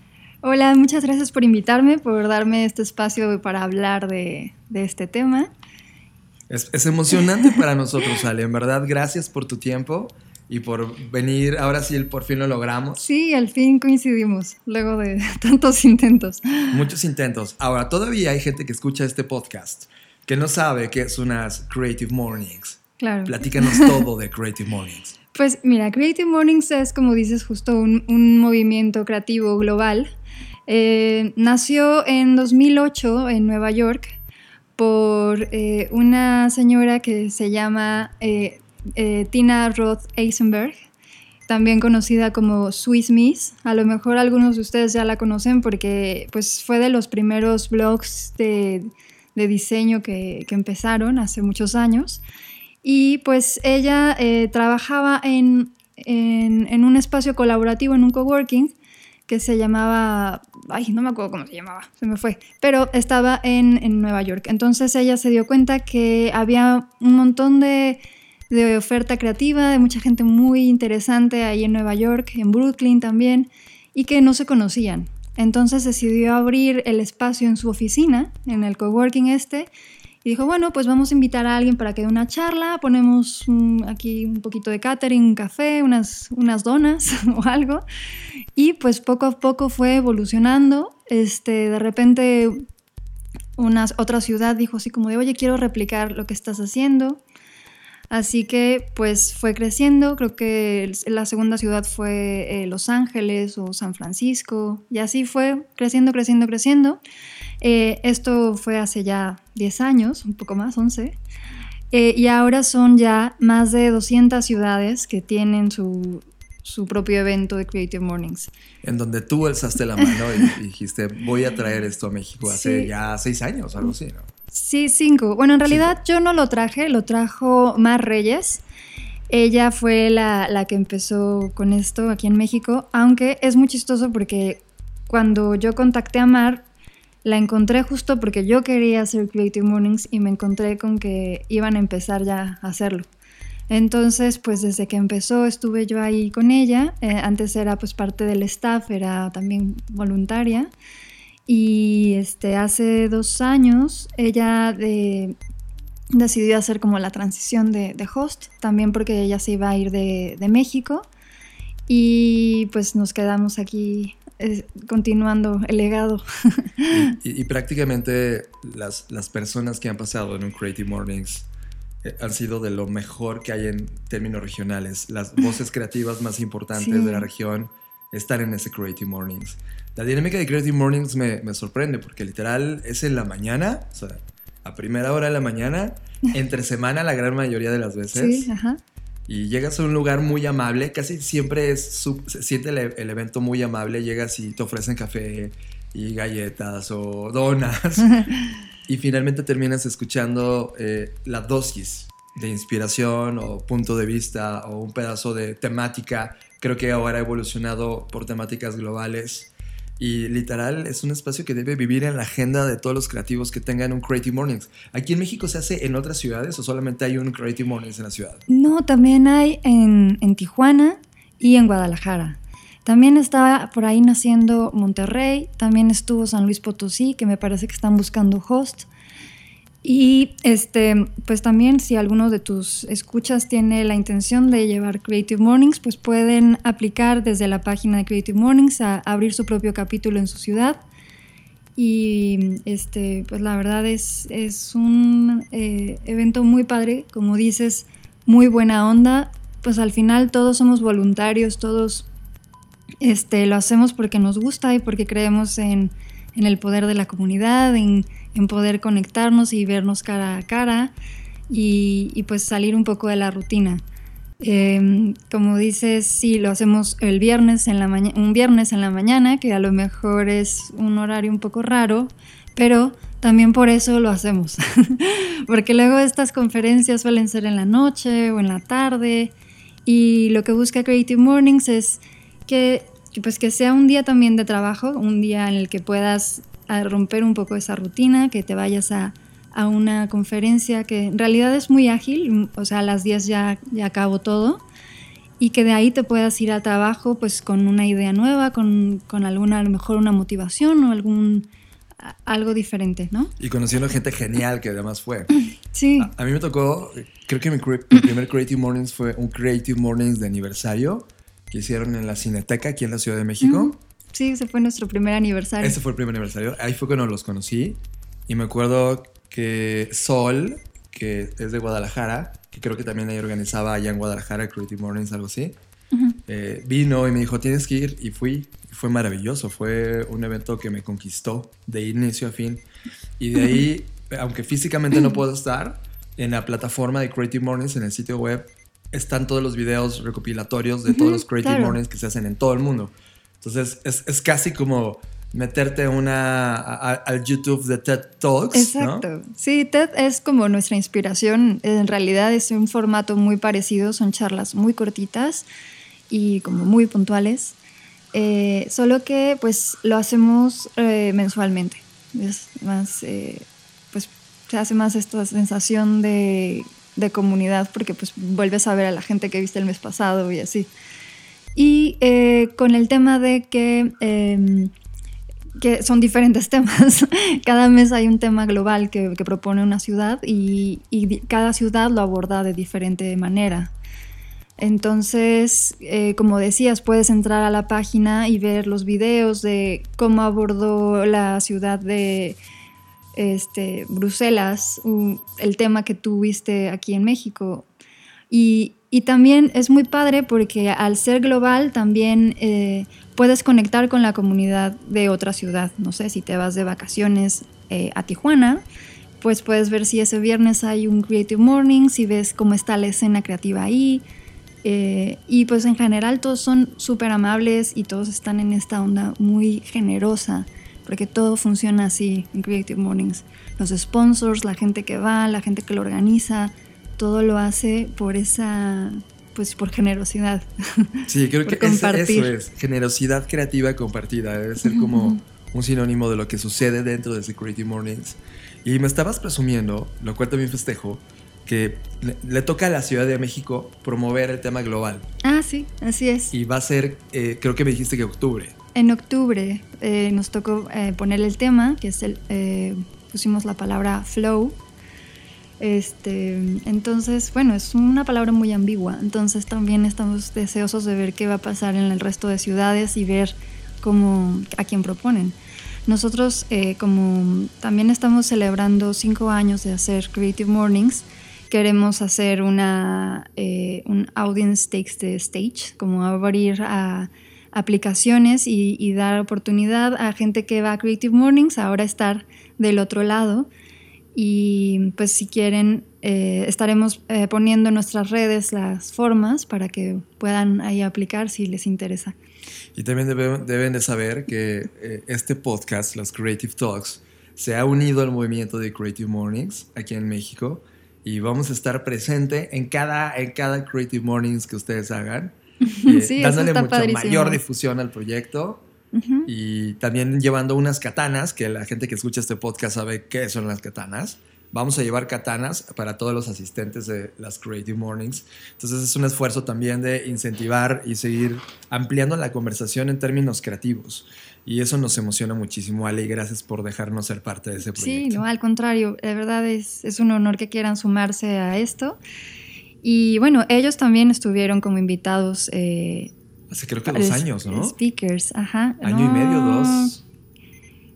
Hola, muchas gracias por invitarme, por darme este espacio para hablar de, de este tema. Es, es, emocionante para nosotros, Ale. En verdad, gracias por tu tiempo y por venir. Ahora sí, por fin lo logramos. Sí, al fin coincidimos, luego de tantos intentos. Muchos intentos. Ahora, todavía hay gente que escucha este podcast que no sabe qué es unas Creative Mornings. Claro. Platícanos todo de Creative Mornings. Pues mira, Creative Mornings es, como dices, justo un, un movimiento creativo global. Eh, nació en 2008 en Nueva York por eh, una señora que se llama eh, eh, Tina Roth Eisenberg, también conocida como Swiss Miss. A lo mejor algunos de ustedes ya la conocen porque pues, fue de los primeros blogs de, diseño que, que, empezaron hace muchos años. Y pues ella eh, trabajaba en, en, en, un espacio colaborativo, en un coworking, que se llamaba, ay, no me acuerdo cómo se llamaba, se me fue, pero estaba en, en Nueva York. Entonces ella se dio cuenta que había un montón de de oferta creativa, de mucha gente muy interesante ahí en Nueva York, en Brooklyn también, y que no se conocían. Entonces decidió abrir el espacio en su oficina, en el coworking este, y dijo, bueno, pues vamos a invitar a alguien para que dé una charla, ponemos un, aquí un poquito de catering, un café, unas, unas donas o algo, y pues poco a poco fue evolucionando. Este, de repente una, otra ciudad dijo así como de, oye, quiero replicar lo que estás haciendo. Así que pues fue creciendo, creo que la segunda ciudad fue eh, Los Ángeles o San Francisco, y así fue creciendo, creciendo, creciendo. Eh, esto fue hace ya 10 años, un poco más, 11. Eh, y ahora son ya más de 200 ciudades que tienen su, su propio evento de Creative Mornings. En donde tú alzaste la mano y, dijiste, voy a traer esto a México hace sí. ya seis años, algo así, ¿no? Sí, cinco. Bueno, en realidad cinco. yo no lo traje, lo trajo Mar Reyes. Ella fue la, la, que empezó con esto aquí en México, aunque es muy chistoso porque cuando yo contacté a Mar, la encontré justo porque yo quería hacer Creative Mornings y me encontré con que iban a empezar ya a hacerlo. Entonces, pues desde que empezó estuve yo ahí con ella. Eh, antes era pues parte del staff, era también voluntaria. Y este, hace dos años ella de, decidió hacer como la transición de, de, host, también porque ella se iba a ir de, de México. Y pues nos quedamos aquí eh, continuando el legado. y, y, prácticamente las, las personas que han pasado en un Creative Mornings eh, han sido de lo mejor que hay en términos regionales. Las voces creativas más importantes sí. de la región están en ese Creative Mornings. La dinámica de Creative Mornings me, me, sorprende porque literal es en la mañana, o sea, a primera hora de la mañana, entre semana la gran mayoría de las veces. Sí, ajá. Y llegas a un lugar muy amable, casi siempre es, se siente el, el, evento muy amable, llegas y te ofrecen café y galletas o donas. y finalmente terminas escuchando eh, la dosis de inspiración o punto de vista o un pedazo de temática. Creo que ahora ha evolucionado por temáticas globales Y literal es un espacio que debe vivir en la agenda de todos los creativos que tengan un Creative Mornings. ¿Aquí en México se hace en otras ciudades o solamente hay un Creative Mornings en la ciudad? No, también hay en, en Tijuana y en Guadalajara. También estaba por ahí naciendo Monterrey, también estuvo San Luis Potosí, que me parece que están buscando host. Y este, pues también si alguno de tus escuchas tiene la intención de llevar Creative Mornings, pues pueden aplicar desde la página de Creative Mornings a abrir su propio capítulo en su ciudad. Y este, pues la verdad es, es un eh, evento muy padre, como dices, muy buena onda. Pues al final todos somos voluntarios, todos este, lo hacemos porque nos gusta y porque creemos en, en el poder de la comunidad, en poder conectarnos y vernos cara a cara y, pues salir un poco de la rutina. Em, como dices, sí, lo hacemos el viernes en la un viernes en la mañana, que a lo mejor es un horario un poco raro, pero también por eso lo hacemos. Porque luego estas conferencias suelen ser en la noche o en la tarde y lo que busca Creative Mornings es que pues que sea un día también de trabajo, un día en el que puedas a romper un poco esa rutina, que te vayas a, a una conferencia que en realidad es muy ágil, o sea, a las 10 ya, ya acabo todo, y que de ahí te puedas ir a trabajo pues con una idea nueva, con, con alguna, a lo mejor una motivación o algún algo diferente, ¿no? Y conociendo gente genial que además fue. Sí. A, mí me tocó, creo que mi, mi, primer Creative Mornings fue un Creative Mornings de aniversario que hicieron en la Cineteca aquí en la Ciudad de México. Sí, ese fue nuestro primer aniversario. Ese fue el primer aniversario. Ahí fue cuando los conocí. Y me acuerdo que Sol, que es de Guadalajara, que creo que también ella organizaba allá en Guadalajara, Creative Mornings, algo así, eh, vino y me dijo, tienes que ir. Y fui. fue maravilloso. Fue un evento que me conquistó de inicio a fin. Y de ahí, aunque físicamente no puedo estar, en la plataforma de Creative Mornings, en el sitio web, están todos los videos recopilatorios de todos los Creative Mornings que se hacen en todo el mundo. Entonces es, es casi como meterte una, al YouTube de TED Talks. Exacto. Sí, TED es como nuestra inspiración. En realidad es un formato muy parecido, son charlas muy cortitas y como muy puntuales. Eh, solo que pues lo hacemos eh, mensualmente. Es más, eh, pues se hace más esta sensación de, de comunidad porque pues vuelves a ver a la gente que viste el mes pasado y así. Y eh, con el tema de que, em, que son diferentes temas. cada mes hay un tema global que, propone una ciudad y, y, cada ciudad lo aborda de diferente manera. Entonces, eh, como decías, puedes entrar a la página y ver los videos de cómo abordó la ciudad de este, Bruselas, el tema que tuviste aquí en México. Y, y también es muy padre porque al ser global también eh, puedes conectar con la comunidad de otra ciudad. No sé, si te vas de vacaciones eh, a Tijuana, pues puedes ver si ese viernes hay un Creative Morning, si ves cómo está la escena creativa ahí. Eh, y pues en general todos son súper amables y todos están en esta onda muy generosa, porque todo funciona así en Creative Mornings. Los sponsors, la gente que va, la gente que lo organiza, todo lo hace por esa, pues por generosidad. Sí, creo que eso es, generosidad creativa compartida, debe ser como un sinónimo de lo que sucede dentro de Security Mornings. Y me estabas presumiendo, lo cual también festejo, que le, toca a la Ciudad de México promover el tema global. Ah, sí, así es. Y va a ser, eh, creo que me dijiste que octubre. En octubre eh, nos tocó eh, poner el tema, que es el, pusimos la palabra flow, este, entonces, bueno, es una palabra muy ambigua. Entonces también estamos deseosos de ver qué va a pasar en el resto de ciudades y ver cómo, a quién proponen. Nosotros, eh, como también estamos celebrando cinco años de hacer Creative Mornings, queremos hacer una, eh, un Audience Takes the Stage, como abrir a aplicaciones y, y dar oportunidad a gente que va a Creative Mornings ahora estar del otro lado y pues si quieren eh, estaremos eh, poniendo en nuestras redes las formas para que puedan ahí aplicar si les interesa. Y también deben de saber que eh, este podcast, los Creative Talks, se ha unido al movimiento de Creative Mornings aquí en México. Y vamos a estar presente en cada, en cada Creative Mornings que ustedes hagan, sí, dándole mucha mayor difusión al proyecto y también llevando unas katanas, que la gente que escucha este podcast sabe qué son las katanas. Vamos a llevar katanas para todos los asistentes de las Creative Mornings. Entonces es un esfuerzo también de incentivar y seguir ampliando la conversación en términos creativos. Y eso nos emociona muchísimo, Ale, y gracias por dejarnos ser parte de ese proyecto. Sí, no, al contrario, de verdad es, es un honor que quieran sumarse a esto. Y bueno, ellos también estuvieron como invitados. Eh, Hace creo que dos años, ¿no? Speakers, ajá. Año y medio, dos.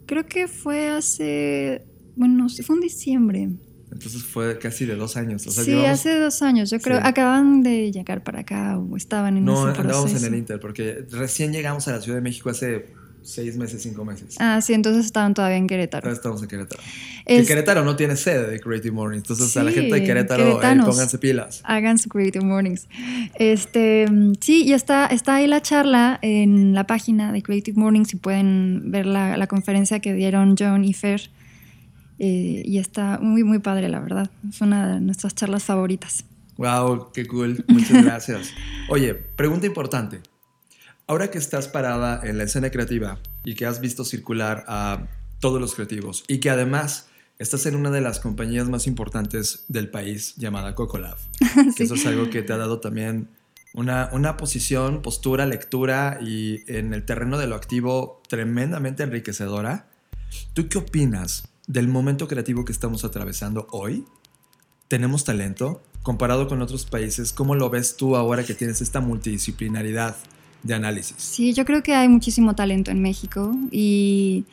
Creo que fue hace, bueno, fue en diciembre. Entonces fue casi de dos años. sí, hace dos años. Yo creo, acaban de llegar para acá o estaban en no, ese proceso. No, andábamos en el Inter, porque recién llegamos a la Ciudad de México hace seis meses, cinco meses. Ah, sí, entonces estaban todavía en Querétaro. Todavía estamos en Querétaro. Que Querétaro no tiene sede de Creative Mornings. Entonces, a la gente de Querétaro, pónganse pilas. Hagan su Creative Mornings. Este, sí, y está, está ahí la charla en la página de Creative Mornings y pueden ver la, la conferencia que dieron John y Fer. Eh, y está muy, muy padre, la verdad. Es una de nuestras charlas favoritas. Wow, qué cool. Muchas gracias. Oye, pregunta importante. Ahora que estás parada en la escena creativa y que has visto circular a todos los creativos y que además estás en una de las compañías más importantes del país llamada Cocolab, que eso es algo que te ha dado también una, una posición, postura, lectura y en el terreno de lo activo tremendamente enriquecedora. ¿Tú qué opinas del momento creativo que estamos atravesando hoy? ¿Tenemos talento? Comparado con otros países, ¿cómo lo ves tú ahora que tienes esta multidisciplinaridad? De análisis. Sí, yo creo que hay muchísimo talento en México y,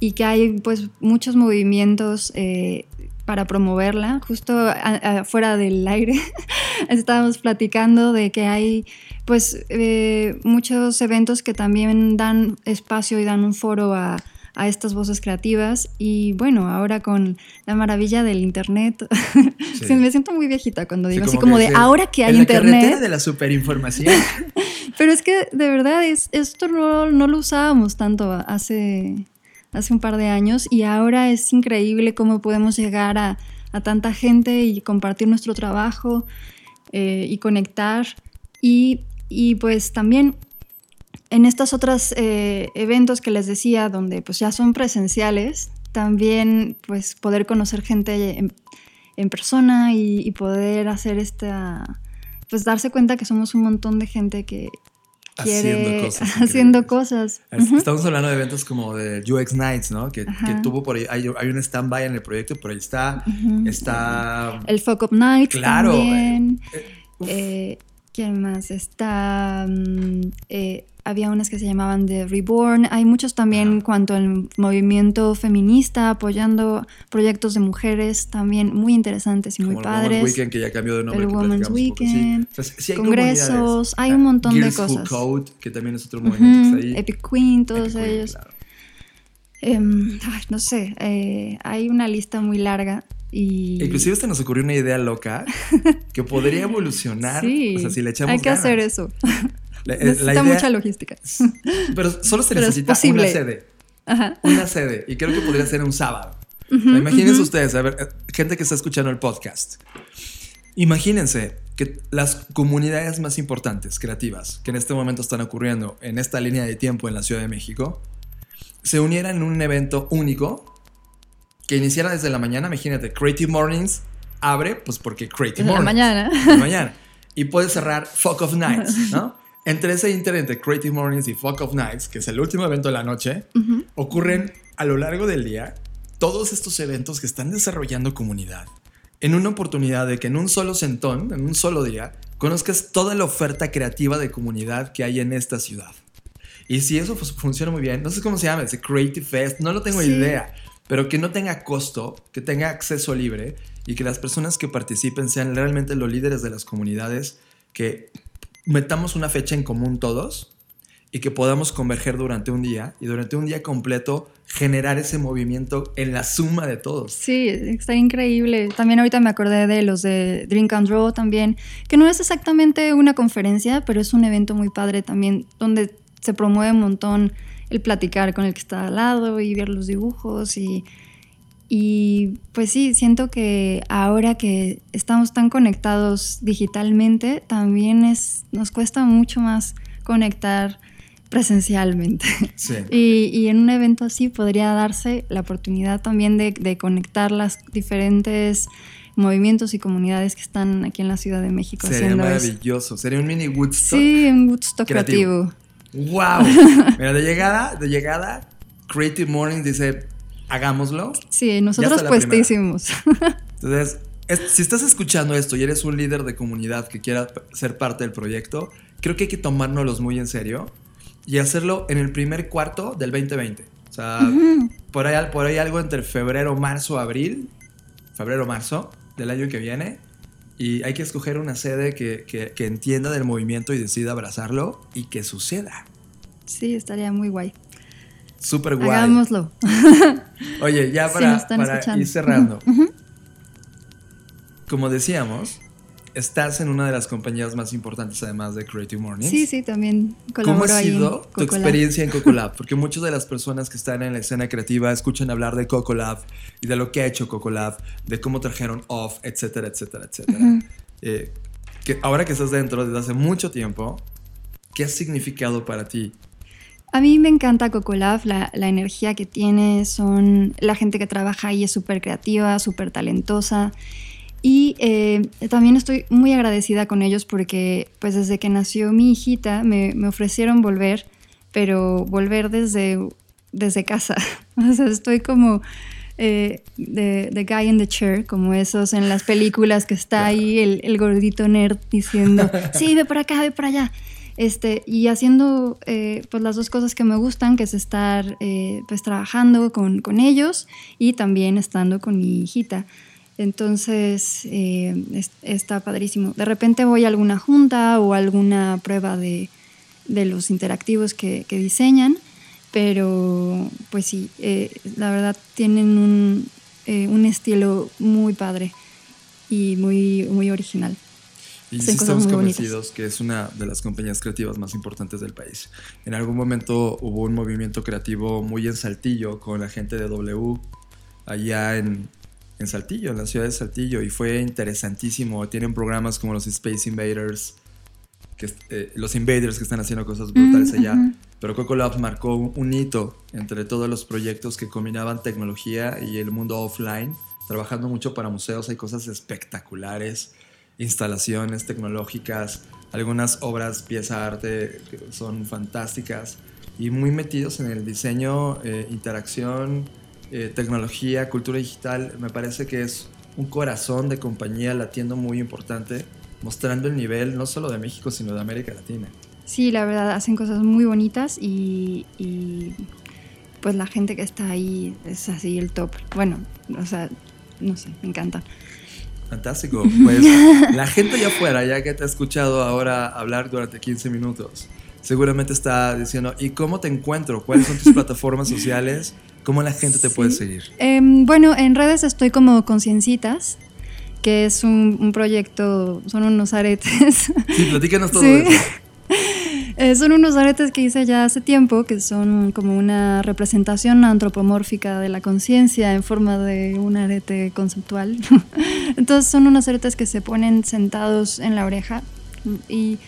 y que hay pues muchos movimientos eh, para promoverla. Justo afuera del aire estábamos platicando de que hay pues eh, muchos eventos que también dan espacio y dan un foro a, a estas voces creativas y bueno, ahora con la maravilla del internet, me siento muy viejita cuando digo así como de ahora que hay internet. de la superinformación. Pero es que de verdad es, esto no, lo usábamos tanto hace, hace un par de años y ahora es increíble cómo podemos llegar a, tanta gente y compartir nuestro trabajo eh, y conectar. Y, pues también en estos otros eh, eventos que les decía, donde pues ya son presenciales, también pues poder conocer gente en, persona y, y, poder hacer esta, pues darse cuenta que somos un montón de gente que, haciendo cosas. Haciendo cosas. Estamos hablando de eventos como de UX Nights, ¿no? Que, tuvo por ahí, hay, un stand-by en el proyecto, pero ahí está, está... El Fuck Up Night Claro. También. Eh, eh, ¿Quién más? Está... Mm, eh, había unas que se llamaban The Reborn. Hay muchos también en cuanto al movimiento feminista, apoyando proyectos de mujeres también muy interesantes y muy padres. El Women's Weekend, que ya cambió de nombre. El Women's Weekend, congresos, hay un montón de cosas. Code, que también es otro movimiento que está ahí. Epic Queen, todos ellos. Em, no sé, eh, hay una lista muy larga y... Inclusive hasta nos ocurrió una idea loca que podría evolucionar. Sí, o sea, si le echamos Hay que hacer eso. Eh, necesita mucha logística. Pero solo se necesita una sede. Una sede. Y creo que podría ser un sábado. Imagínense ustedes, a ver, eh, gente que está escuchando el podcast. Imagínense que las comunidades más importantes, creativas, que en este momento están ocurriendo en esta línea de tiempo en la Ciudad de México, se unieran en un evento único que iniciara desde la mañana. Imagínate, Creative Mornings abre, pues porque Creative Mornings. La mañana. La mañana. Y puede cerrar Fuck of Nights, ¿no? Entre ese internet de Creative Mornings y Fuck of Nights, que es el último evento de la noche, ocurren a lo largo del día todos estos eventos que están desarrollando comunidad. En una oportunidad de que en un solo sentón, en un solo día, conozcas toda la oferta creativa de comunidad que hay en esta ciudad. Y si eso pues, funciona muy bien, no sé cómo se llama, ese Creative Fest, no lo tengo idea, pero que no tenga costo, que tenga acceso libre y que las personas que participen sean realmente los líderes de las comunidades que metamos una fecha en común todos y que podamos converger durante un día y durante un día completo generar ese movimiento en la suma de todos. Sí, está increíble. También ahorita me acordé de los de Drink and Draw también, que no es exactamente una conferencia, pero es un evento muy padre también donde se promueve un montón el platicar con el que está al lado y ver los dibujos y y pues sí, siento que ahora que estamos tan conectados digitalmente, también es, nos cuesta mucho más conectar presencialmente. Sí. Y, y en un evento así podría darse la oportunidad también de, de conectar las diferentes movimientos y comunidades que están aquí en la Ciudad de México Sería eso. maravilloso. Sería un mini Woodstock. Sí, un Woodstock creativo. creativo. ¡Wow! Mira, de llegada, de llegada, Creative Morning dice, hagámoslo. Sí, nosotros puestísimos. Entonces, es- si estás escuchando esto y eres un líder de comunidad que quiera ser parte del proyecto, creo que hay que tomárnoslos muy en serio y hacerlo en el primer cuarto del 2020. O sea, por, ahí, por ahí algo entre febrero, marzo, abril, febrero, marzo del año que viene. Y hay que escoger una sede que, que- que entienda del movimiento y decida abrazarlo y que suceda. Sí, estaría muy guay. Súper guay. Hagámoslo. Oye, ya para, ir cerrando. Como decíamos, estás en una de las compañías más importantes además de Creative Mornings. Sí, sí, también ¿Cómo colaboro ha ahí en sido tu experiencia en Cocolab? Porque muchas de las personas que están en la escena creativa escuchan hablar de Cocolab y de lo que ha hecho Cocolab, de cómo trajeron Off, etcétera, etcétera, etcétera. Eh, que ahora que estás dentro desde hace mucho tiempo, ¿qué ha significado para ti? A mí me encanta Cocolab, la, la energía que tiene, son la gente que trabaja ahí es súper creativa, súper talentosa. Y eh, también estoy muy agradecida con ellos porque pues desde que nació mi hijita me, me ofrecieron volver, pero volver desde, desde casa. O sea, estoy como eh, the, the guy in the chair, como esos en las películas que está ahí el, el gordito nerd diciendo, sí, ve para acá, ve para allá. Este, y haciendo eh, pues las dos cosas que me gustan, que es estar eh, pues trabajando con, con ellos y también estando con mi hijita. Entonces eh, es- está padrísimo. De repente voy a alguna junta o alguna prueba de, de los interactivos que, que diseñan, pero pues sí, eh, la verdad tienen un, eh, un estilo muy padre y muy, muy original. Y sí estamos muy bonitas. convencidos que es una de las compañías creativas más importantes del país. En algún momento hubo un movimiento creativo muy en Saltillo con la gente de W allá en, en Saltillo, en la ciudad de Saltillo, y fue interesantísimo. Tienen programas como los Space Invaders, que, eh, los Invaders que están haciendo cosas brutales allá. Pero Coco Lab marcó un, un hito entre todos los proyectos que combinaban tecnología y el mundo offline, trabajando mucho para museos. Hay cosas espectaculares, instalaciones tecnológicas, algunas obras, pieza arte que son fantásticas y muy metidos en el diseño, eh, interacción, eh, tecnología, cultura digital. Me parece que es un corazón de compañía latiendo muy importante, mostrando el nivel no solo de México, sino de América Latina. Sí, la verdad, hacen cosas muy bonitas y, y, pues la gente que está ahí es así el top. Bueno, o sea, no sé, me encanta. Fantástico. Pues la gente allá afuera, ya que te ha escuchado ahora hablar durante 15 minutos, seguramente está diciendo, ¿y cómo te encuentro? ¿Cuáles son tus plataformas sociales? ¿Cómo la gente te puede seguir? Em, bueno, en redes estoy como Conciencitas, que es un, un proyecto, son unos aretes. Sí, platícanos todo Sí. eso. Eh, son unos aretes que hice ya hace tiempo, que son como una representación antropomórfica de la conciencia en forma de un arete conceptual. Entonces son unos aretes que se ponen sentados en la oreja y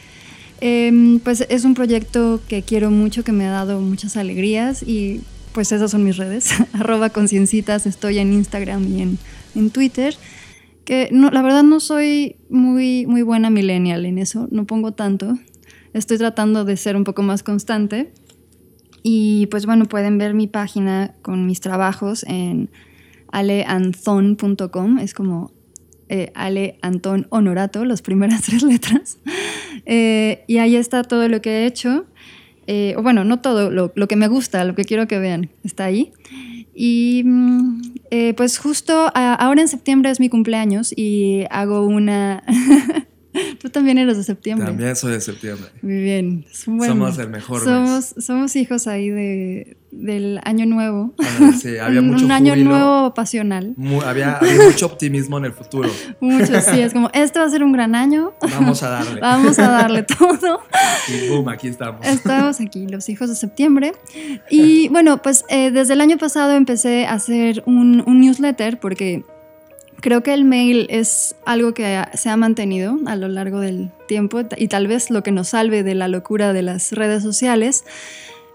em, pues es un proyecto que quiero mucho, que me ha dado muchas alegrías y pues esas son mis redes, arroba conciencitas, estoy en Instagram y en, en Twitter. Que no, la verdad no soy muy, muy buena millennial en eso, no pongo tanto. Estoy tratando de ser un poco más constante. Y pues bueno, pueden ver mi página con mis trabajos en aleanzon.com. Es como eh, Ale Antón Honorato, las primeras tres letras. Eh, y ahí está todo lo que he hecho. Eh, o bueno, no todo, lo, lo que me gusta, lo que quiero que vean, está ahí. Y mm, eh, pues justo a- ahora en septiembre es mi cumpleaños y hago una... Tú también eres de septiembre. También soy de septiembre. Muy bien. Somos el mejor somos, somos hijos ahí de, del año nuevo. Sí, había un, mucho un año júbilo. nuevo pasional. Mu- había, había mucho optimismo en el futuro. Mucho, sí, es como, este va a ser un gran año. Vamos a darle. Vamos a darle todo. Y boom, aquí estamos. Estamos aquí, los hijos de septiembre. Y bueno, pues eh, desde el año pasado empecé a hacer un, un newsletter porque creo que el mail es algo que se ha mantenido a lo largo del tiempo y tal vez lo que nos salve de la locura de las redes sociales.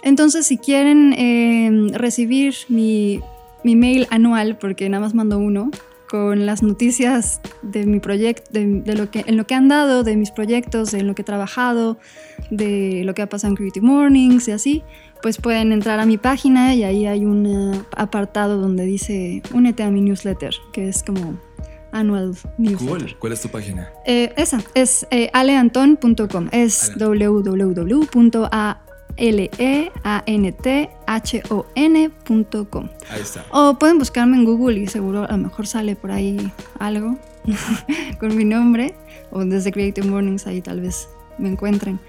Entonces, si quieren eh, recibir mi, mi, mail anual, porque nada más mando uno, con las noticias de mi proyecto, de, lo que, en lo que han dado, de mis proyectos, de en lo que he trabajado, de lo que ha pasado en Creative Mornings y así, pues pueden entrar a mi página y ahí hay un apartado donde dice únete a mi newsletter, que es como annual newsletter. ¿Cuál es tu página? Eh, esa, es eh, aleanton.com, es www.a L-E-A-N-T-H-O-N.com. Ahí está. O pueden buscarme en Google y seguro a lo mejor sale por ahí algo con mi nombre. O desde Creative Mornings ahí tal vez me encuentren.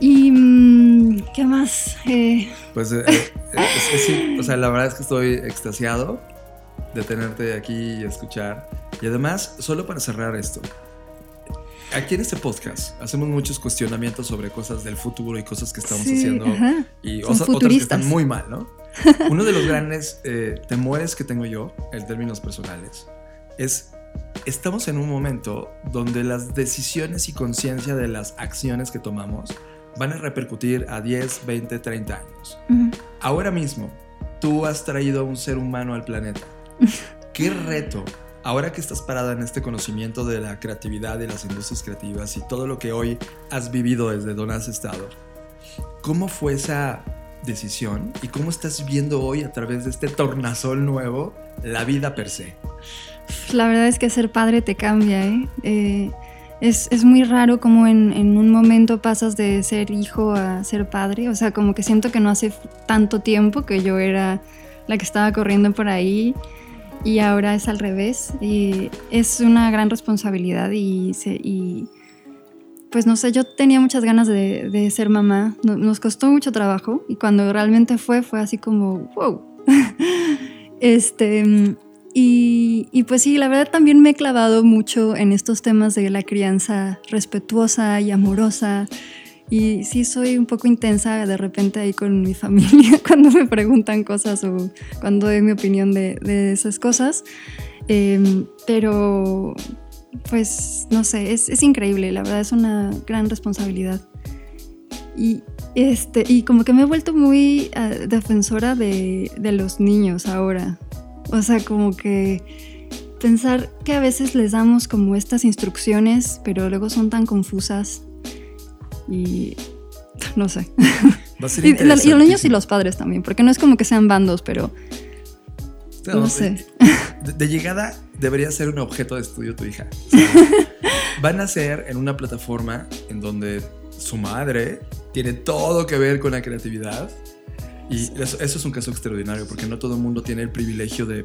Y mm, qué más. Eh, pues eh, eh, sí, o sea, la verdad es que estoy extasiado de tenerte aquí y escuchar. Y además, solo para cerrar esto, aquí en este podcast hacemos muchos cuestionamientos sobre cosas del futuro y cosas que estamos haciendo y otras que están muy mal, ¿no? Uno de los grandes eh, temores que tengo yo, en términos personales, es estamos en un momento donde las decisiones y conciencia de las acciones que tomamos van a repercutir a 10, 20, 30 años. Ahora mismo, tú has traído a un ser humano al planeta. ¿Qué reto ahora que estás parada en este conocimiento de la creatividad y las industrias creativas y todo lo que hoy has vivido desde donde has estado, ¿cómo fue esa decisión y cómo estás viendo hoy a través de este tornasol nuevo la vida per se? La verdad es que ser padre te cambia, ¿eh? eh es, es, muy raro como en, en, un momento pasas de ser hijo a ser padre, o sea, como que siento que no hace tanto tiempo que yo era la que estaba corriendo por ahí y ahora es al revés. Y es una gran responsabilidad y, y pues no sé, yo tenía muchas ganas de, de ser mamá. Nos costó mucho trabajo y cuando realmente fue, fue así como, wow. este, y, y, pues sí, la verdad también me he clavado mucho en estos temas de la crianza respetuosa y amorosa y sí soy un poco intensa de repente ahí con mi familia cuando me preguntan cosas o cuando doy mi opinión de, de esas cosas. Em, pero pues no sé, es, es, increíble, la verdad es una gran responsabilidad. Y, este, y como que me he vuelto muy uh, defensora de, de los niños ahora. O sea, como que pensar que a veces les damos como estas instrucciones, pero luego son tan confusas y no sé. y, los niños y los padres también, porque no es como que sean bandos, pero no, sé. De, llegada debería ser un objeto de estudio tu hija. van a ser en una plataforma en donde su madre tiene todo que ver con la creatividad y eso, es un caso extraordinario porque no todo el mundo tiene el privilegio de,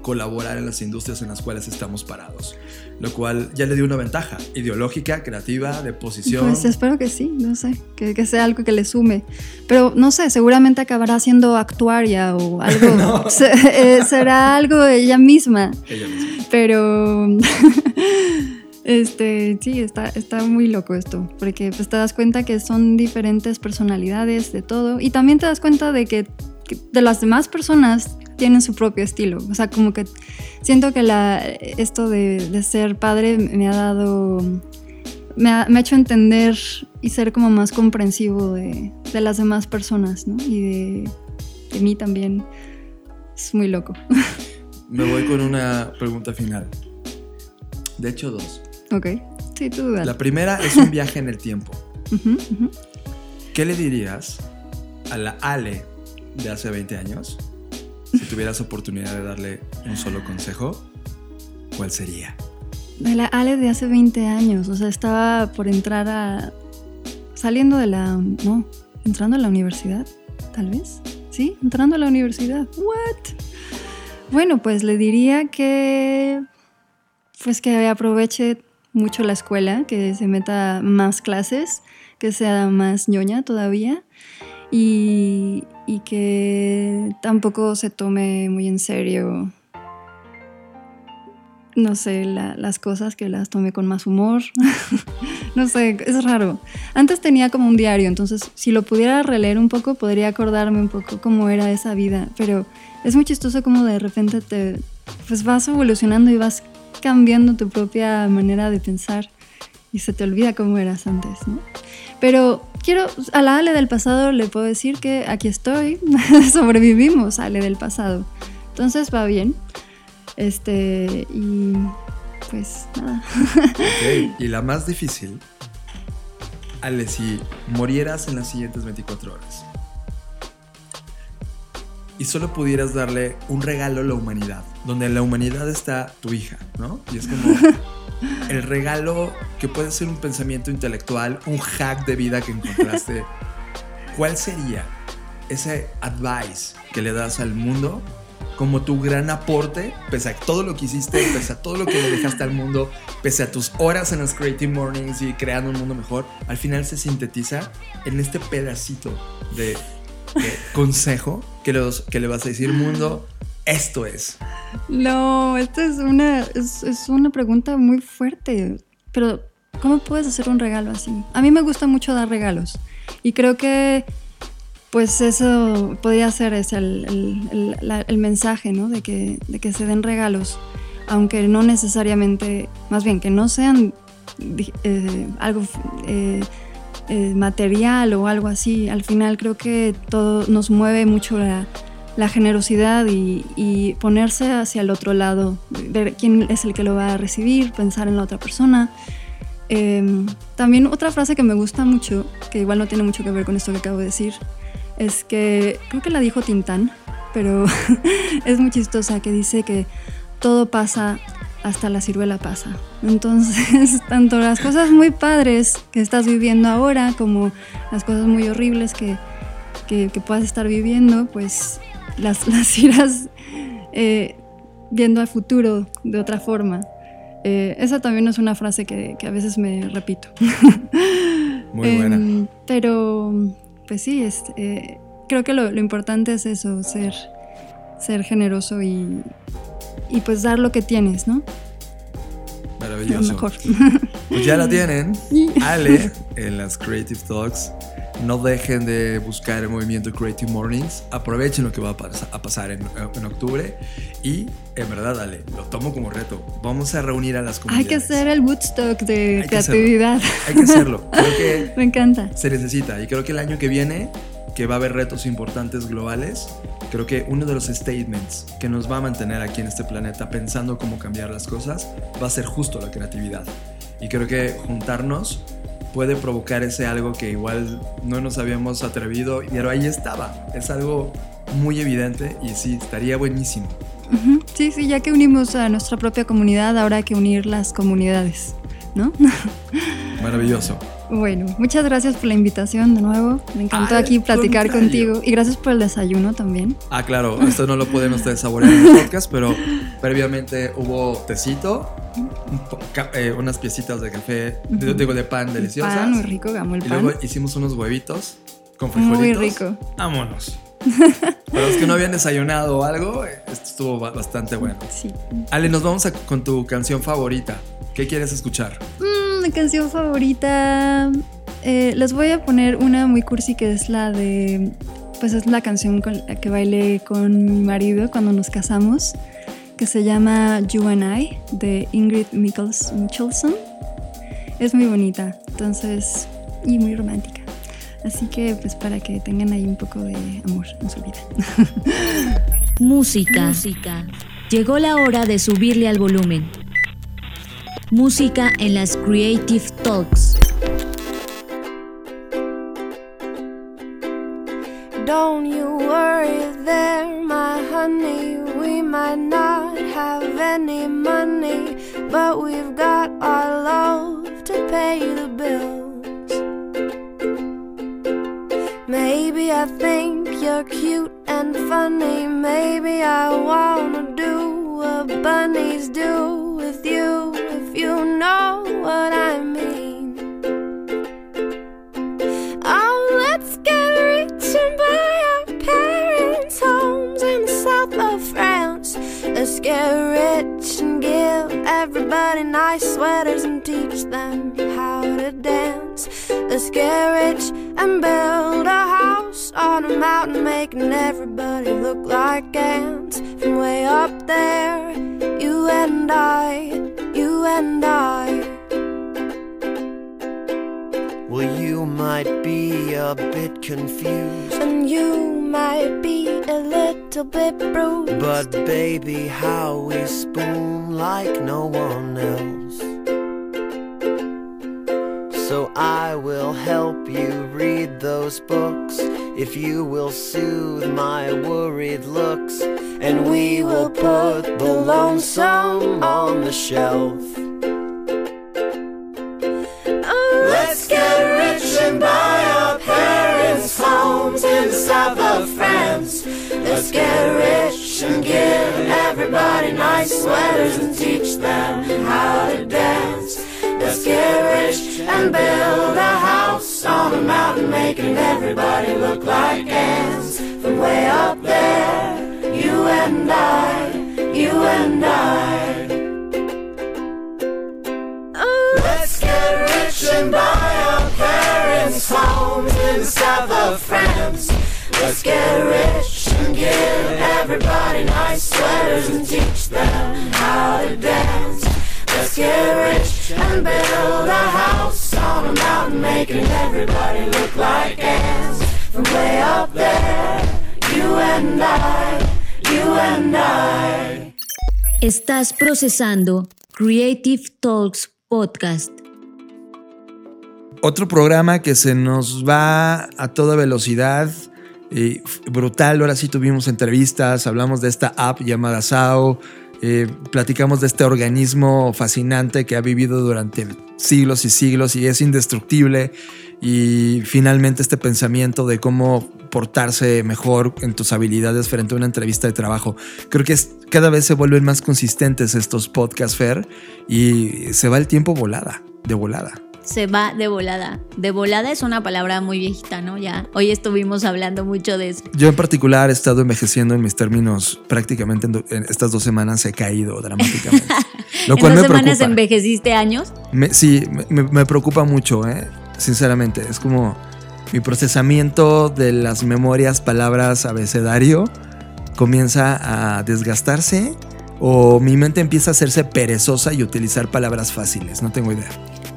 colaborar en las industrias en las cuales estamos parados. Lo cual ya le dio una ventaja ideológica, creativa, de posición. Pues espero que sí, no sé, que, sea algo que le sume. Pero no sé, seguramente acabará siendo actuaria o algo. Eh, será algo ella misma. Ella misma. Pero. Este, sí, está, está muy loco esto, porque pues te das cuenta que son diferentes personalidades de todo y también te das cuenta de que, de las demás personas tienen su propio estilo. O sea, como que siento que la, esto de, ser padre me ha dado, me ha, hecho entender y ser como más comprensivo de, las demás personas, ¿no? Y de, de mí también. Es muy loco. Me voy con una pregunta final. De hecho, dos. Ok, sí, tú La primera es un viaje en el tiempo. ¿Qué le dirías a la Ale de hace 20 años? Si tuvieras oportunidad de darle un solo consejo, ¿cuál sería? De la Ale de hace 20 años, o sea, estaba por entrar a... saliendo de la... no, entrando a la universidad, tal vez. Sí, entrando a la universidad. ¿What? Bueno, pues le diría que... pues que aproveche mucho la escuela, que se meta más clases, que sea más ñoña todavía y, que tampoco se tome muy en serio, no sé, las cosas, que las tome con más humor. no sé, es raro. Antes tenía como un diario, entonces si lo pudiera releer un poco, podría acordarme un poco cómo era esa vida, pero es muy chistoso como de repente te pues vas evolucionando y vas cambiando tu propia manera de pensar y se te olvida cómo eras antes, ¿no? Pero quiero, a la Ale del pasado le puedo decir que aquí estoy, sobrevivimos Ale del pasado. Entonces va bien. Este, y pues nada. Ok, Y la más difícil, Ale, si murieras en las siguientes 24 horas y solo pudieras darle un regalo a la humanidad, donde en la humanidad está tu hija, ¿no? Y es como el regalo que puede ser un pensamiento intelectual, un hack de vida que encontraste. ¿Cuál sería ese advice que le das al mundo como tu gran aporte, pese a todo lo que hiciste, pese a todo lo que le dejaste al mundo, pese a tus horas en los Creative Mornings y creando un mundo mejor, al final se sintetiza en este pedacito de, de consejo que, los, que le vas a decir, mundo, esto es. No, esta es una, es, es una pregunta muy fuerte. Pero, ¿cómo puedes hacer un regalo así? A mí me gusta mucho dar regalos. Y creo que, pues eso podría ser ese el, el- el- mensaje, ¿no? De que, de que se den regalos. Aunque no necesariamente, más bien, que no sean eh, algo eh, eh, material o algo así. Al final creo que todo nos mueve mucho la, generosidad y, ponerse hacia el otro lado, ver quién es el que lo va a recibir, pensar en la otra persona. Eh, también otra frase que me gusta mucho, que igual no tiene mucho que ver con esto que acabo de decir, es que creo que la dijo Tintán, pero es muy chistosa, que dice que todo pasa hasta la ciruela pasa. Entonces, tanto las cosas muy padres que estás viviendo ahora como las cosas muy horribles que, que, que puedas estar viviendo, pues las, las irás eh, viendo al futuro de otra forma. Eh, esa también es una frase que, que a veces me repito. Muy buena. Em, pero, pues sí, es, eh, creo que lo, lo importante es eso, ser, ser generoso y, y pues dar lo que tienes, ¿no? Lo Maravilloso. mejor. Pues ya la tienen. Ale en las Creative Talks. No dejen de buscar el movimiento Creative Mornings. Aprovechen lo que va a, pas- a pasar en, en octubre. Y en verdad, Ale, lo tomo como reto. Vamos a reunir a las Hay comunidades. que hacer el Woodstock de Hay que creatividad. Hay que hacerlo. Creo que Me encanta. se necesita. Y creo que el año que viene, que va a haber retos importantes globales, creo que uno de los statements que nos va a mantener aquí en este planeta pensando cómo cambiar las cosas va a ser justo la creatividad. Y creo que juntarnos puede provocar ese algo que igual no nos habíamos atrevido, pero ahí estaba. Es algo muy evidente y sí, estaría buenísimo. Sí, sí, ya que unimos a nuestra propia comunidad, ahora hay que unir las comunidades, ¿no? Maravilloso. Bueno, muchas gracias por la invitación de nuevo. Me encantó Al aquí platicar contrario. contigo. Y gracias por el desayuno también. Ah, claro, esto no lo pueden ustedes saborear en el podcast, pero previamente hubo tecito, un eh, unas piecitas de café, de- digo, de pan deliciosas. Pan, muy rico, amo el Y pan. luego hicimos unos huevitos con Muy frijolitos. rico. Vámonos. Para los que no habían desayunado o algo, esto estuvo ba- bastante bueno. Sí. Ale, nos vamos a- con tu canción favorita. ¿Qué quieres escuchar? Mm, mi canción favorita. eh, les voy a poner una muy cursi que es la de. Pues es la canción con la que bailé con mi marido cuando nos casamos, que se llama You and I, de Ingrid Michels- Michelson. Es muy bonita, entonces. y muy romántica. Así que, pues, para que tengan ahí un poco de amor en su vida. Música. Música. Llegó la hora de subirle al volumen. Música en las Creative Talks. Don't you worry there, my honey. We might not have any money, but we've got our love to pay the bills. Maybe I think you're cute and funny. Maybe I wanna do what bunnies do with you, know what I mean. Oh, let's get rich and buy our parents' homes in the south of France. Let's get rich give everybody nice sweaters and teach them how to dance. Let's get rich and build a house on a mountain, making everybody look like ants. From way up there, you and I, you and I a bit confused. And you might be a little bit bruised. But baby, how we spoon like no one else. So I will help you read those books if you will soothe my worried looks. And we will put the lonesome on the shelf. Buy our parents' homes in the south of France. Let's get rich and give everybody nice sweaters and teach them how to dance. Let's get rich and build a house on a mountain, making everybody look like ants. From way up there, you and I, of France. Let's get rich and give everybody nice sweaters and teach them how to dance. Let's get rich and build a house on a mountain, making everybody look like ants. From way up there, you and I, you and I. Estás procesando Creative Talks Podcast. Otro programa que se nos va a toda velocidad. eh, brutal, ahora sí tuvimos entrevistas, hablamos de esta app llamada SAO, eh, platicamos de este organismo fascinante que ha vivido durante siglos y siglos y es indestructible y finalmente este pensamiento de cómo portarse mejor en tus habilidades frente a una entrevista de trabajo. Creo que cada vez se vuelven más consistentes estos podcasts, Fer, y se va el tiempo volada, de volada. Se va de volada. De volada es una palabra muy viejita, ¿no? Ya. Hoy estuvimos hablando mucho de eso. Yo en particular he estado envejeciendo en mis términos prácticamente en, estas dos semanas he caído dramáticamente. Lo ¿En dos me semanas preocupa. envejeciste años? Me- sí, me, me preocupa mucho, ¿eh? sinceramente. Es como mi procesamiento de las memorias, palabras, abecedario comienza a desgastarse o mi mente empieza a hacerse perezosa y utilizar palabras fáciles. No tengo idea.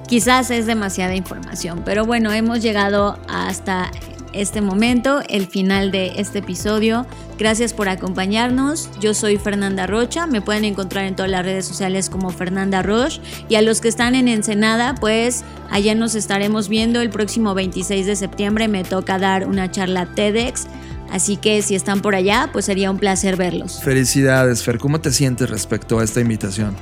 Quizás es demasiada información, pero bueno, hemos llegado hasta este momento, el final de este episodio. Gracias por acompañarnos. Yo soy Fernanda Rocha. Me pueden encontrar en todas las redes sociales como Fernanda Roche. Y a los que están en Ensenada, pues allá nos estaremos viendo el próximo 26 de septiembre. Me toca dar una charla TEDx. Así que si están por allá, pues sería un placer verlos. Felicidades, Fer. ¿Cómo te sientes respecto a esta invitación?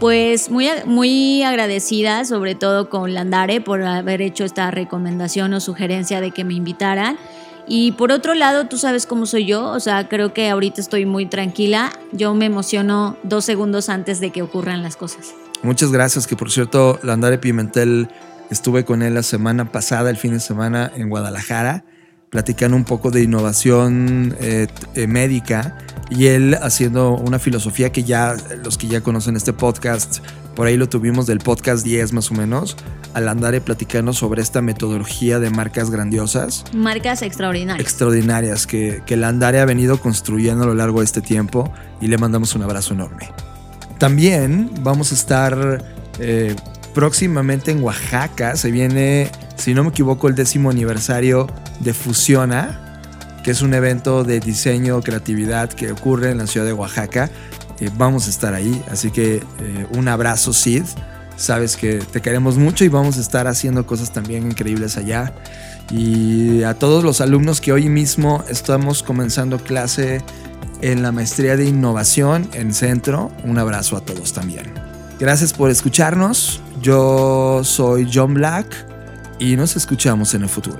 Pues muy, muy agradecida, sobre todo con Landare, por haber hecho esta recomendación o sugerencia de que me invitaran. Y por otro lado, tú sabes cómo soy yo, o sea, creo que ahorita estoy muy tranquila. Yo me emociono dos segundos antes de que ocurran las cosas. Muchas gracias, que por cierto, Landare Pimentel, estuve con él la semana pasada, el fin de semana, en Guadalajara, platicando un poco de innovación eh, eh, médica y él haciendo una filosofía que ya, los que ya conocen este podcast, por ahí lo tuvimos del podcast 10 más o menos, al Landare platicando sobre esta metodología de marcas grandiosas Marcas extraordinarias. extraordinarias que, que Landare ha venido construyendo a lo largo de este tiempo y le mandamos un abrazo enorme. También vamos a estar eh, próximamente en Oaxaca. Se viene, si no me equivoco, el décimo aniversario de Fusiona, que es un evento de diseño, creatividad que ocurre en la ciudad de Oaxaca. Eh, vamos a estar ahí, así que eh, un abrazo, Sid. Sabes que te queremos mucho y vamos a estar haciendo cosas también increíbles allá. Y a todos los alumnos que hoy mismo estamos comenzando clase en la maestría de innovación en Centro, un abrazo a todos también. Gracias por escucharnos. Yo soy John Black y nos escuchamos en el futuro.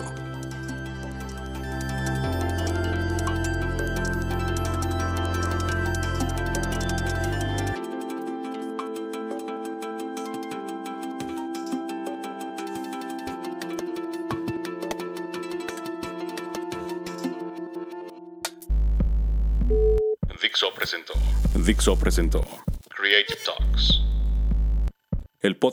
Dixo presentó. Dixo presentó. Creative Talks.